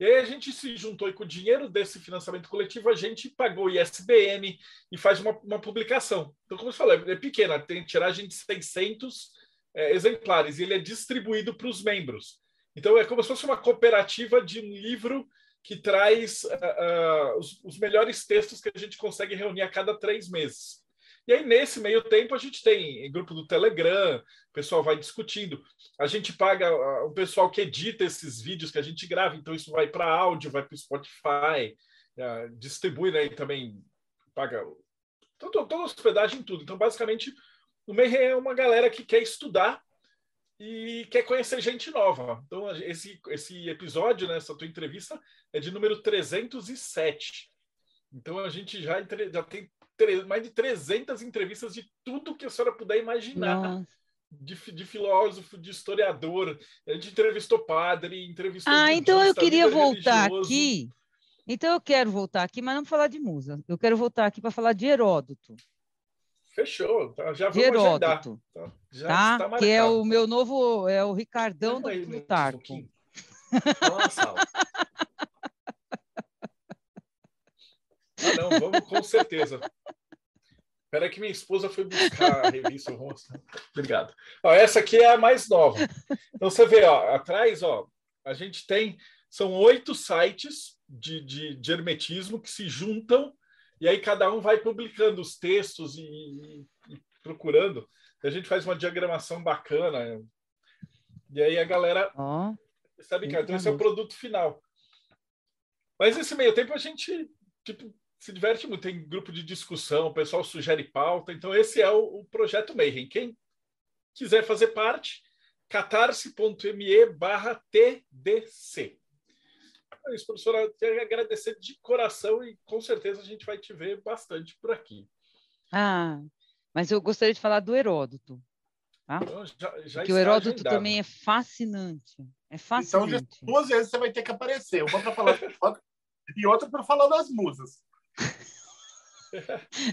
E aí a gente se juntou e com o dinheiro desse financiamento coletivo a gente pagou o ISBN e faz uma, uma publicação. Então, como eu falei, é pequena, tem tiragem de 600 é, exemplares e ele é distribuído para os membros. Então, é como se fosse uma cooperativa de um livro que traz uh, uh, os, os, melhores textos que a gente consegue reunir a cada três meses. E aí, nesse meio tempo, a gente tem em grupo do Telegram, o pessoal vai discutindo. A gente paga uh, o pessoal que edita esses vídeos que a gente grava, então isso vai para áudio, vai para o Spotify, distribui né, e também paga toda, toda hospedagem tudo. Então, basicamente, o Mayhem é uma galera que quer estudar e quer conhecer gente nova. Então, esse, esse episódio, né, essa tua entrevista, é de número 307. Então, a gente já, já tem mais de 300 entrevistas de tudo que a senhora puder imaginar. De, de, filósofo, de historiador. A gente entrevistou padre, entrevistou. Ah, então eu queria voltar religioso. aqui. Então eu quero voltar aqui, mas não falar de musa. Eu quero voltar aqui para falar de Heródoto. Fechou, tá, já vou Heródoto, tá, já tá? que é o meu novo, é o Ricardão do aí, Plutarco. Um ah, não, vamos com certeza. Espera que minha esposa foi buscar a revista. Obrigado. Ó, essa aqui é a mais nova. Então você vê, ó, atrás, ó, a gente tem são oito sites de, de, de hermetismo que se juntam e aí cada um vai publicando os textos e, e, e procurando. a gente faz uma diagramação bacana. E aí a galera oh, sabe que então esse é o produto final. Mas nesse meio tempo a gente tipo, se diverte muito, tem grupo de discussão, o pessoal sugere pauta. Então esse é o, o projeto Mayhem. Quem quiser fazer parte, catarse.me barra TDC. É isso, professora. Quero agradecer de coração e com certeza a gente vai te ver bastante por aqui. Ah, mas eu gostaria de falar do Heródoto. Tá? Então, já, já Porque o Heródoto agendado. também é fascinante. É fascinante. Então, duas vezes você vai ter que aparecer. Uma para falar e outra para falar das musas.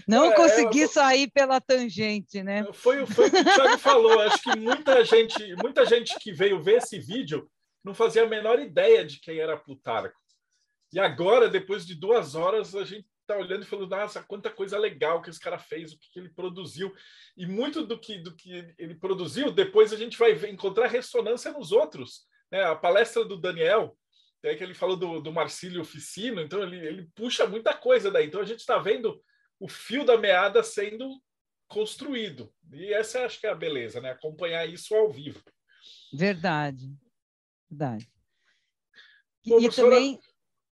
Não é, consegui sair pela tangente, né? Foi, foi o que o Thiago falou. Acho que muita gente, muita gente que veio ver esse vídeo não fazia a menor ideia de quem era Plutarco. E agora, depois de duas horas, a gente está olhando e falando, nossa, quanta coisa legal que esse cara fez, o que, que ele produziu. E muito do que, do que ele produziu, depois a gente vai encontrar ressonância nos outros. Né? A palestra do Daniel, é que ele falou do, do Marcílio Oficino, então ele, ele puxa muita coisa daí. Então a gente está vendo o fio da meada sendo construído. E essa acho que é a beleza, né? Acompanhar isso ao vivo. Verdade. Verdade. E, e também,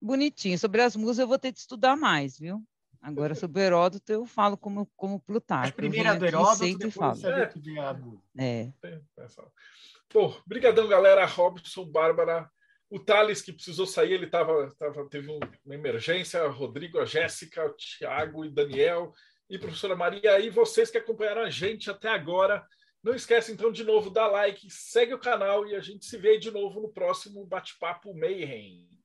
bonitinho, sobre as musas eu vou ter de estudar mais, viu? Agora, sobre o Heródoto, eu falo como, como Plutarco. A primeira do Heródoto, sempre falo. É. é. Pô, brigadão, galera. Robson, Bárbara, o Thales, que precisou sair, ele tava, tava, teve uma emergência, Rodrigo, a Jéssica, o Tiago e Daniel, e professora Maria, e vocês que acompanharam a gente até agora. Não esquece, então, de novo, dar like, segue o canal e a gente se vê de novo no próximo Bate-Papo Mayhem.